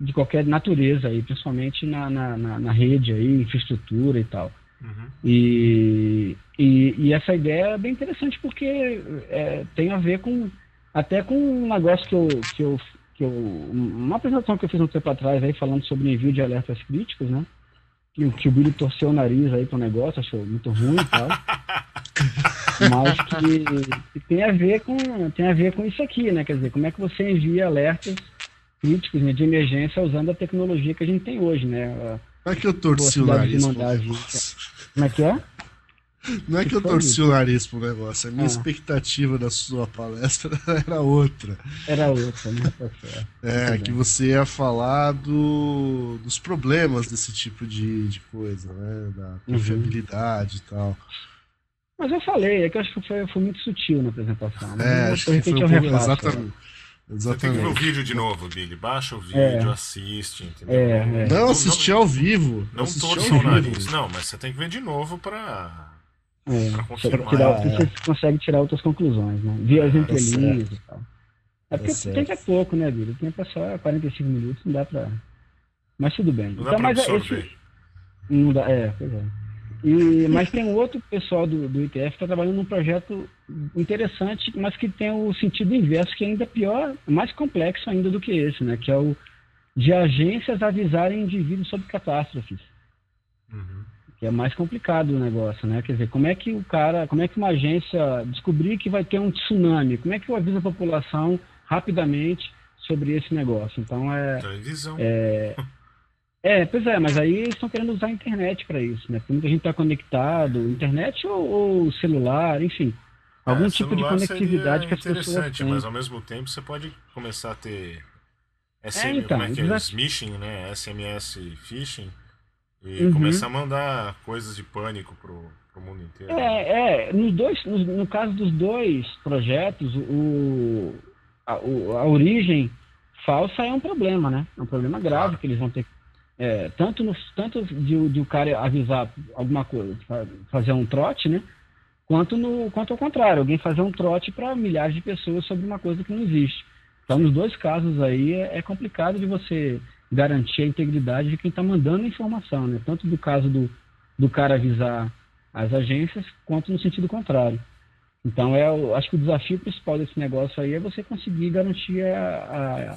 de qualquer natureza aí, principalmente na, na, na, rede aí, infraestrutura e tal. Uhum. E, e, e, essa ideia é bem interessante porque é, tem a ver com até com um negócio que eu, que eu, que eu uma apresentação que eu fiz um tempo atrás aí falando sobre envio de alertas críticos, né? Que, o Billy torceu o nariz aí pro negócio, achou muito ruim e tal. mas que, que, tem a ver com tem a ver com isso aqui, né? Quer dizer, como é que você envia alertas críticos né, de emergência usando a tecnologia que a gente tem hoje, né? Não é que eu torci o nariz. Como é que é? Não é que eu torci o nariz pro negócio, a minha ah. expectativa da sua palestra era outra. Era outra, né? Tá é, que você ia falar do, dos problemas desse tipo de, de coisa, né? Da uhum. confiabilidade uhum. e tal. Mas eu falei, é que eu acho que foi, foi muito sutil na apresentação. É, acho que foi um pouco, exatamente. Exatamente. Você tem que ver o vídeo de novo, Billy. Baixa o vídeo, é. assiste, entendeu? É, é. Não, assistir ao vivo. Não torça o nariz. Não, mas você tem que ver de novo pra, é. pra confirmar. Tirar, você consegue tirar outras conclusões, né? Via as é, entrelinhas e tal. É porque o tempo é pouco, né, Billy? O tempo é só 45 minutos, não dá pra... Mas tudo bem. Não então, dá mas esse... Não dá, é, pois é. E, mas tem um outro pessoal do, do ITF que está trabalhando num projeto interessante, mas que tem o sentido inverso, que é ainda pior, mais complexo ainda do que esse, né? Que é o de agências avisarem indivíduos sobre catástrofes. É mais complicado o negócio, né? Quer dizer, como é que o cara, como é que uma agência descobrir que vai ter um tsunami? Como é que eu aviso a população rapidamente sobre esse negócio? Então é. Televisão. É, É, pois é, mas aí eles estão querendo usar a internet para isso, né? Porque muita gente está conectado, internet ou, ou, celular, enfim. É, algum é, tipo de conectividade que as pessoas têm. Mas ao mesmo tempo você pode começar a ter SM, é, então, como é que é? Smishing, né? SMS phishing. E uhum. começar a mandar coisas de pânico pro, pro mundo inteiro. É, é nos dois, no, no caso dos dois projetos, o, a, o, a origem falsa é um problema, né? É um problema grave claro. que eles vão ter é, tanto no, tanto de, de, o cara avisar alguma coisa, fazer um trote, né? Quanto, no, quanto ao contrário, alguém fazer um trote para milhares de pessoas sobre uma coisa que não existe. Então, nos dois casos aí, é, é complicado de você garantir a integridade de quem está mandando a informação, né? Tanto do caso do, do cara avisar as agências, quanto no sentido contrário. Então, é, eu acho que o desafio principal desse negócio aí é você conseguir garantir a,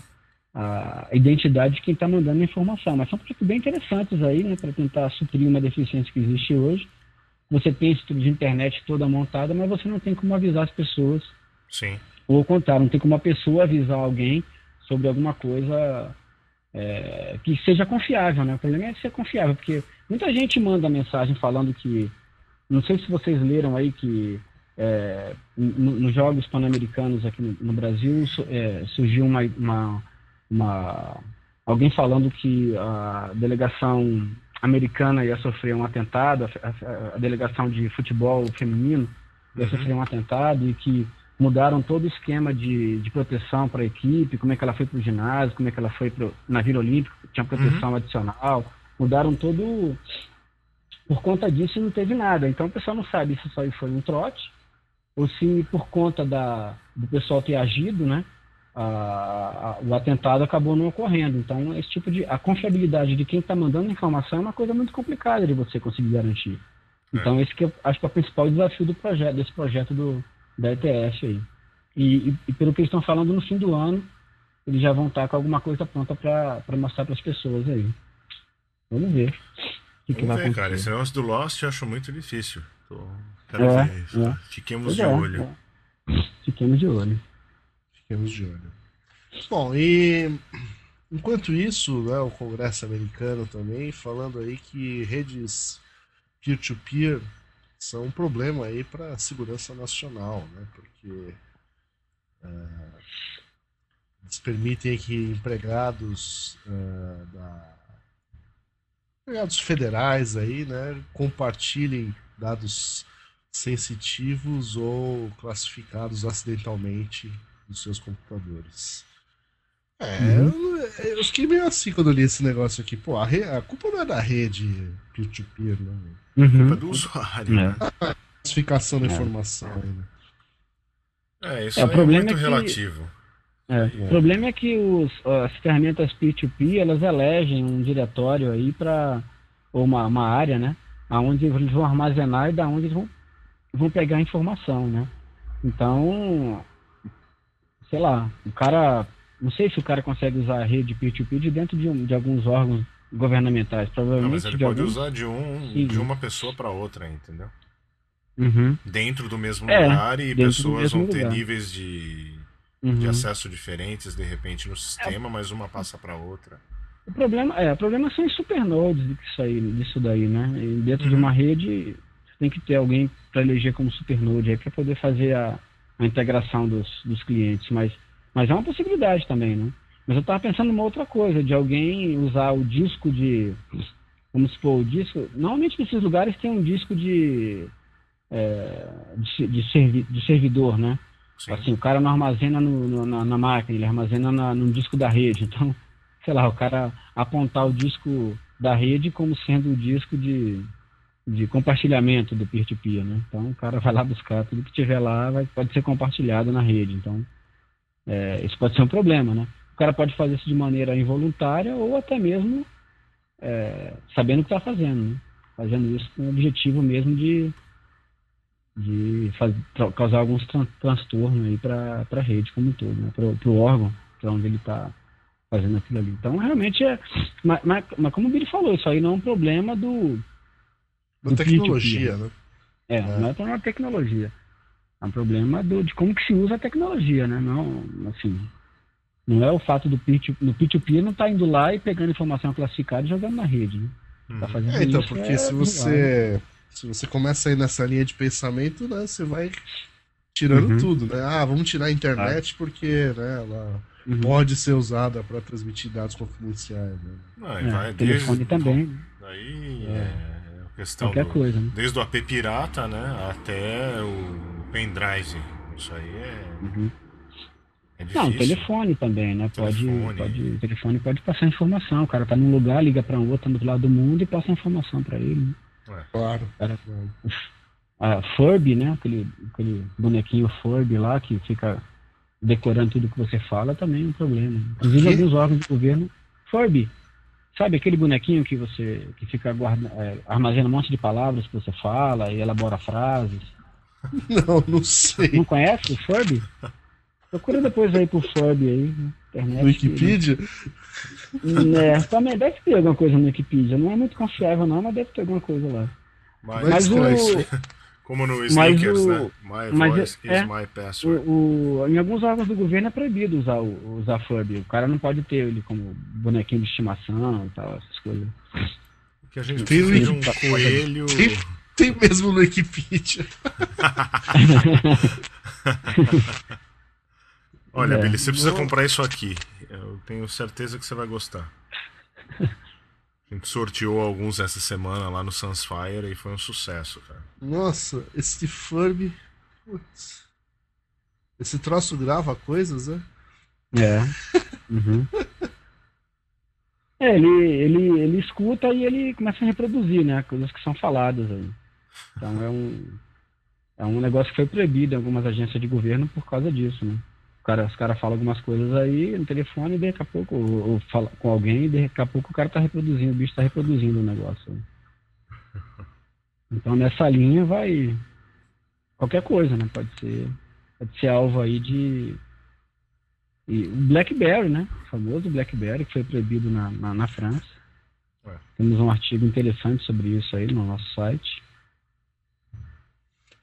a, a identidade de quem está mandando a informação. Mas são projetos bem interessantes aí, né, para tentar suprir uma deficiência que existe hoje. Você tem estrutura de internet toda montada, mas você não tem como avisar as pessoas. Sim. Ou ao contrário, não tem como uma pessoa avisar alguém sobre alguma coisa é, que seja confiável, né? O problema é ser confiável, porque muita gente manda mensagem falando que, não sei se vocês leram aí que é, nos Jogos Pan-Americanos aqui no, no Brasil é, surgiu uma, uma, uma, alguém falando que a delegação americana ia sofrer um atentado, a, a, a delegação de futebol feminino ia uhum. sofrer um atentado e que mudaram todo o esquema de, de proteção para a equipe, como é que ela foi para o ginásio, como é que ela foi para na Vila Olímpica, tinha proteção uhum. adicional, mudaram todo por conta disso não teve nada. Então o pessoal não sabe se só foi um trote ou se por conta da, do pessoal ter agido, né, a, a, o atentado acabou não ocorrendo. Então esse tipo de a confiabilidade de quem está mandando informação é uma coisa muito complicada de você conseguir garantir. É. Então esse que eu acho que é o principal desafio do projeto desse projeto do da ETF aí. E, e, e, pelo que eles estão falando, no fim do ano, eles já vão estar com alguma coisa pronta para mostrar para as pessoas aí. Vamos ver. O que, que vai ver, acontecer. cara. Esse negócio do Lost eu acho muito difícil. Tô... Quero é, ver isso. É. Fiquemos de é, olho. É. Fiquemos de olho. Fiquemos de olho. Bom, e enquanto isso, né, o Congresso americano também falando aí que redes peer-to-peer -peer são um problema aí para a segurança nacional, né? Porque é, eles permitem que empregados é, da, empregados federais aí, né, compartilhem dados sensitivos ou classificados acidentalmente nos seus computadores. É, uhum. eu, eu, fiquei meio assim quando eu li esse negócio aqui. Pô, a, re, a culpa não é da rede peer-to-peer, -peer, né? Uhum. É do usuário. É. A classificação da é. informação aí, né? É, isso é, é muito é que, relativo. É, o problema é que os, as ferramentas peer-to-peer, elas elegem um diretório aí para ou uma, uma área, né? Aonde eles vão armazenar e da onde eles vão, vão pegar a informação, né? Então, sei lá, o cara não sei se o cara consegue usar a rede peer-to-peer de dentro de, um, de alguns órgãos governamentais. Provavelmente não, mas ele pode alguns... usar de, um, de uma pessoa para outra, entendeu? Uhum. Dentro do mesmo é, lugar e pessoas vão ter lugar. níveis de, uhum. de acesso diferentes de repente no sistema, é. mas uma passa para outra. O problema, é, o problema são os supernodes disso, aí, disso daí, né? E dentro uhum. de uma rede, você tem que ter alguém para eleger como supernode aí para poder fazer a, a integração dos, dos clientes, mas mas é uma possibilidade também, né? Mas eu estava pensando numa outra coisa, de alguém usar o disco de. Vamos supor, o disco. Normalmente nesses lugares tem um disco de. É, de, de, servi, de, servidor, né? Sim. Assim, o cara não armazena no, no, na, na, máquina, ele armazena na, no disco da rede. Então, sei lá, o cara apontar o disco da rede como sendo o disco de, de compartilhamento do peer-to-peer, -peer, né? Então, o cara vai lá buscar tudo que tiver lá, vai, pode ser compartilhado na rede. Então, é, isso pode ser um problema, né? O cara pode fazer isso de maneira involuntária ou até mesmo é, sabendo o que está fazendo, né? Fazendo isso com o objetivo mesmo de, de fazer, causar alguns tran transtornos aí para a rede como um todo, né? Para o órgão, para onde ele está fazendo aquilo ali. Então, realmente é. Mas, mas, mas, como o Billy falou, isso aí não é um problema do. Da tecnologia, né? É, é, não é um problema da tecnologia. É um problema do, de como que se usa a tecnologia, né? Não, assim, não é o fato do P2P, não tá indo lá e pegando informação classificada e jogando na rede, né? Tá uhum. fazendo é, então, isso, porque é se você se você começa a ir nessa linha de pensamento, né, você vai tirando uhum. tudo, né? Ah, vamos tirar a internet ah. porque, né, ela uhum. pode ser usada para transmitir dados confidenciais, né? Não, é, vai telefone desde... também. Daí é. é questão Qualquer do, coisa, né? Desde o AP pirata, né? Até o pendrive. Isso aí é. Uhum. É não, telefone também, né? Telefone. Pode, pode, telefone pode passar informação. O cara tá num lugar, liga para um outro, tá do lado do mundo e passa informação para ele. Né? É. Claro. Cara, a Furby, né? Aquele, aquele bonequinho Furby lá que fica decorando tudo que você fala também é um problema. Inclusive alguns órgãos do governo. Furby. Sabe aquele bonequinho que você que fica guarda, é, armazena um monte de palavras que você fala e elabora frases? Não, não sei. Não conhece o Furby? Procura depois aí pro Furby aí, internet. Wikipedia? É, também deve ter alguma coisa no Wikipedia. Não é muito confiável não, mas deve ter alguma coisa lá. Mas, mas o... Como no Snickers, o... né? My mas voice é, is my password. O, o, em alguns órgãos do governo é proibido usar, usar Furby. O cara não pode ter ele como bonequinho de estimação e tal, essas coisas. Que a gente tem um coelho... Tem, tem mesmo no Wikipedia. Olha, é. Billy, você precisa comprar isso aqui. Eu tenho certeza que você vai gostar. A gente sorteou alguns essa semana lá no Sunsfire e foi um sucesso, cara. Nossa, esse Furby. Putz. Esse troço grava coisas, né? É. Uhum. é, ele, ele, ele escuta e ele começa a reproduzir, né? Coisas que são faladas aí. Então é um, é um negócio que foi proibido em algumas agências de governo por causa disso, né? Cara, os caras falam algumas coisas aí no telefone e daqui a pouco, ou, ou fala com alguém e daqui a pouco o cara tá reproduzindo, o bicho tá reproduzindo o negócio. Então nessa linha vai qualquer coisa, né? Pode ser, pode ser alvo aí de e o BlackBerry, né? O famoso BlackBerry que foi proibido na, na, na França. Ué. Temos um artigo interessante sobre isso aí no nosso site.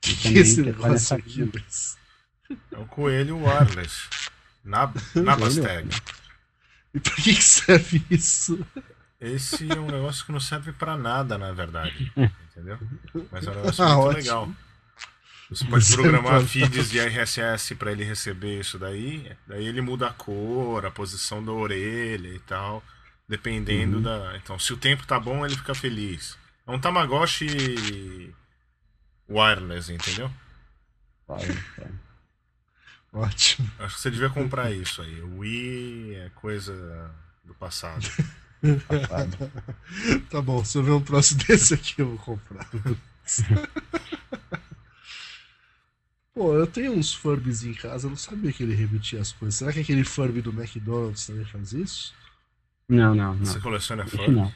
Que, que esse negócio é o coelho wireless. Na, Nabastag. E pra que serve isso? Esse é um negócio que não serve para nada, na verdade. Entendeu? Mas é um negócio ah, muito ótimo. legal. Você pode programar feeds de RSS para ele receber isso daí. Daí ele muda a cor, a posição da orelha e tal. Dependendo uhum. da. Então, se o tempo tá bom, ele fica feliz. É um Tamagotchi wireless, entendeu? Vai, vai. Ótimo. Acho que você devia comprar isso aí. O Wii é coisa do passado. tá bom, se eu ver um troço desse aqui, eu vou comprar. Pô, eu tenho uns Furbies em casa, eu não sabia que ele repetia as coisas. Será que aquele Furby do McDonald's também faz isso? Não, não, não. Você coleciona Furby? Não.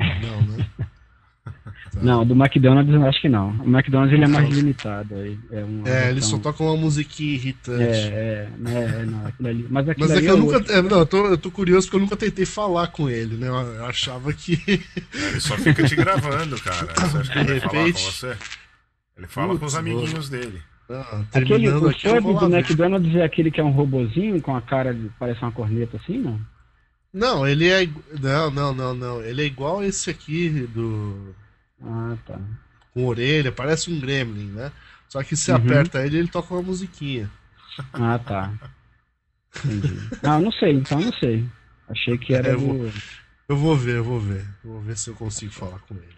Não, né? Não, do McDonald's eu acho que não. O McDonald's ele é mais limitado. É, uma é ele só toca uma musiquinha irritante. É, é, é não, aquilo ali. Mas, aquilo Mas é que eu é nunca. É, não, eu tô, eu tô curioso porque eu nunca tentei falar com ele, né? Eu achava que. ele só fica te gravando, cara. Você acha que ele vai falar com você? Ele fala Putz, com os amiguinhos vou... dele. Ah, aquele, o aqui, do McDonald's é aquele que é um robozinho com a cara de parece uma corneta assim, não? Não, ele é. Não, não, não, não. Ele é igual esse aqui do. Ah, tá. Com orelha, parece um gremlin, né? Só que se uhum. aperta ele, ele toca uma musiquinha. Ah, tá. Entendi. Ah, não sei, então não sei. Achei que era. É, eu, vou, eu vou ver, eu vou ver. Eu vou ver se eu consigo falar com ele.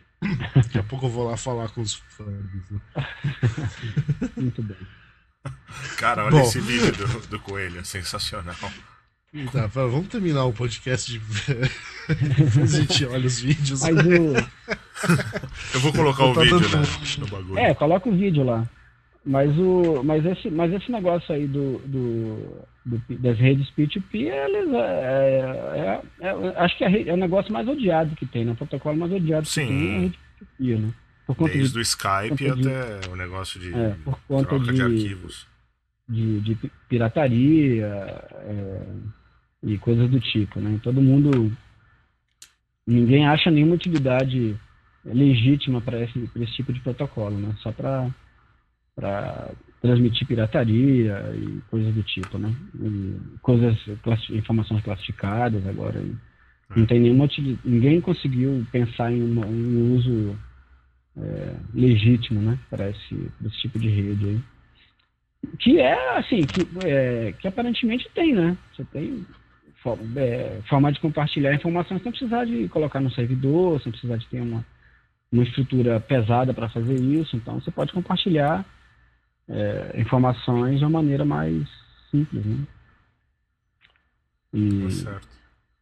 Daqui a pouco eu vou lá falar com os fãs. Né? Muito bem. Cara, olha Bom. esse vídeo do, do coelho, sensacional. Tá, vamos terminar o podcast de. A gente olha os vídeos. Mas Eu vou colocar o vídeo né, no bagulho. É, coloca o vídeo lá. Mas, o, mas, esse, mas esse negócio aí do, do, do das redes P2P, eles, é, é, é, acho que é, é, o negócio mais odiado que tem, né? O protocolo mais odiado Sim. que tem é a rede P2P, né? Por conta Desde de, o Skype até de, o negócio de é, por conta troca de, de arquivos. De, de pirataria, é, e coisas do tipo, né? Todo mundo, ninguém acha nenhuma utilidade legítima para esse, esse tipo de protocolo, né? Só para para transmitir pirataria e coisas do tipo, né? E coisas, informações classificadas agora. Não tem nenhuma utilidade, ninguém conseguiu pensar em, uma, em um uso é, legítimo, né? Para esse, esse tipo de rede aí. Que é, assim, que, é, que aparentemente tem, né? Você tem é, forma de compartilhar informações sem precisar de colocar no servidor, sem precisar de ter uma, uma estrutura pesada para fazer isso. Então, você pode compartilhar é, informações de uma maneira mais simples, né? E... Tá certo.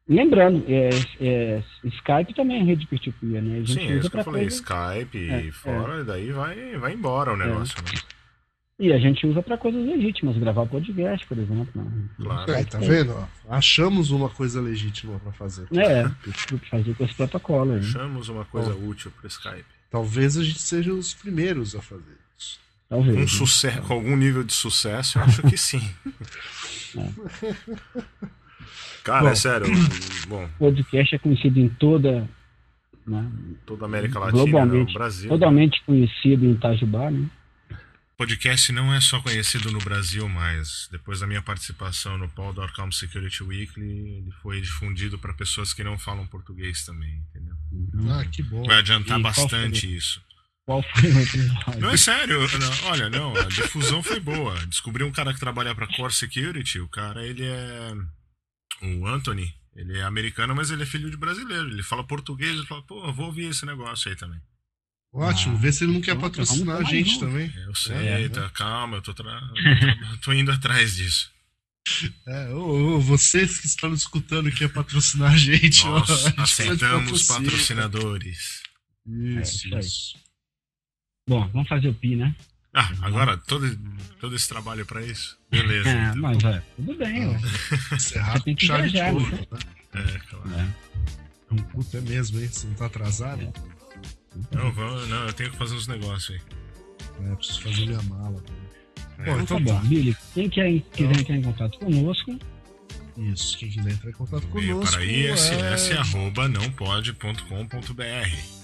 Lembrando, é, é, Skype também é rede peer-to-peer, né? A gente Sim, é isso que eu falei, coisa... Skype e é, fora, daí vai, vai embora o negócio, né? E a gente usa para coisas legítimas, gravar podcast, por exemplo. Né? Claro. É, tá vendo? Achamos uma coisa legítima para fazer. É, fazer com esse protocolo. Aí. Achamos uma coisa Bom, útil para Skype. Talvez a gente seja os primeiros a fazer isso. Talvez. Um né? sucesso, com algum nível de sucesso, eu acho que sim. É. Cara, bom, é sério. Bom. Podcast é conhecido em toda. Né, toda a América Latina, globalmente, no Brasil. Totalmente conhecido em Itajubá, né? Podcast não é só conhecido no Brasil, mas depois da minha participação no Paul.com Security Weekly, ele foi difundido para pessoas que não falam português também, entendeu? Ah, que bom. Vai adiantar e bastante isso. Qual foi o episódio? Não é sério, não, olha, não, a difusão foi boa. Descobri um cara que trabalha para Core Security, o cara ele é o Anthony, ele é americano, mas ele é filho de brasileiro. Ele fala português, ele fala, pô, vou ouvir esse negócio aí também. Ótimo, ah, vê se ele não quer patrocinar a gente também. Eu sei, é, tá, calma, eu tô, tra... tô indo atrás disso. É, ô, ô, vocês que estão escutando quer patrocinar a gente, Nós ó, aceitamos patrocinadores. Isso, é, isso. Bom, vamos fazer o PI, né? Ah, agora todo, todo esse trabalho para isso? Beleza. É, então. mas é, tudo bem, ah, Você tem que viajar, de ouro, né? É, claro. É. Um puto é mesmo, hein? Você não tá atrasado? É. Não, vamos, não, eu tenho que fazer uns negócios aí. É, preciso fazer minha mala. É. Bom, então tá bom, Billy. Quem quer, quiser então... entrar em contato conosco. Isso, quem quiser entrar em contato conosco. para iss, é... arroba não pode.com.br.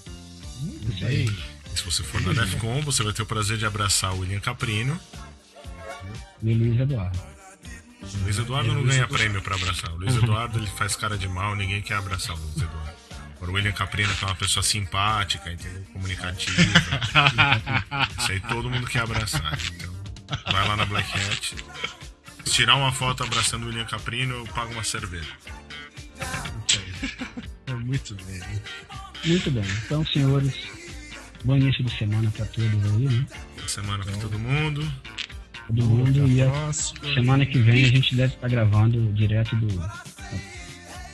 Muito bem. Se você for na DEFCON, você vai ter o prazer de abraçar o William Caprino. E Luiz Eduardo. Luiz Eduardo não ganha prêmio para abraçar. O Luiz Eduardo ele faz cara de mal, ninguém quer abraçar o Luiz Eduardo. Agora o William Caprino que é uma pessoa simpática, entendeu? Comunicativa. Isso aí todo mundo quer abraçar. Então, vai lá na Black Hat. Se tirar uma foto abraçando o William Caprino, eu pago uma cerveja. É muito bem. Muito bem. Então, senhores, bom início de semana para todos aí, né? Boa semana para todo mundo. Todo mundo. E a semana que vem a gente deve estar gravando direto do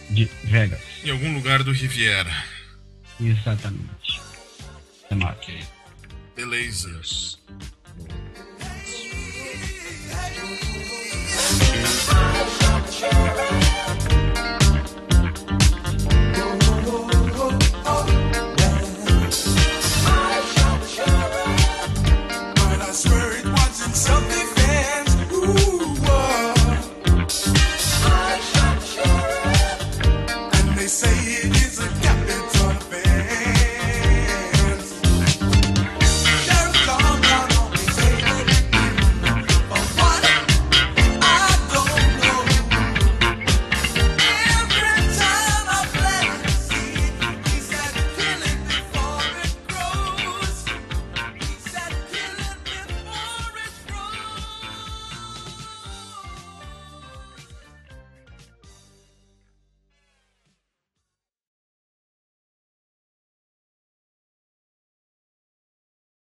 de Vegas. Em algum lugar do Riviera. Exatamente. Mais. Ok. Beleza.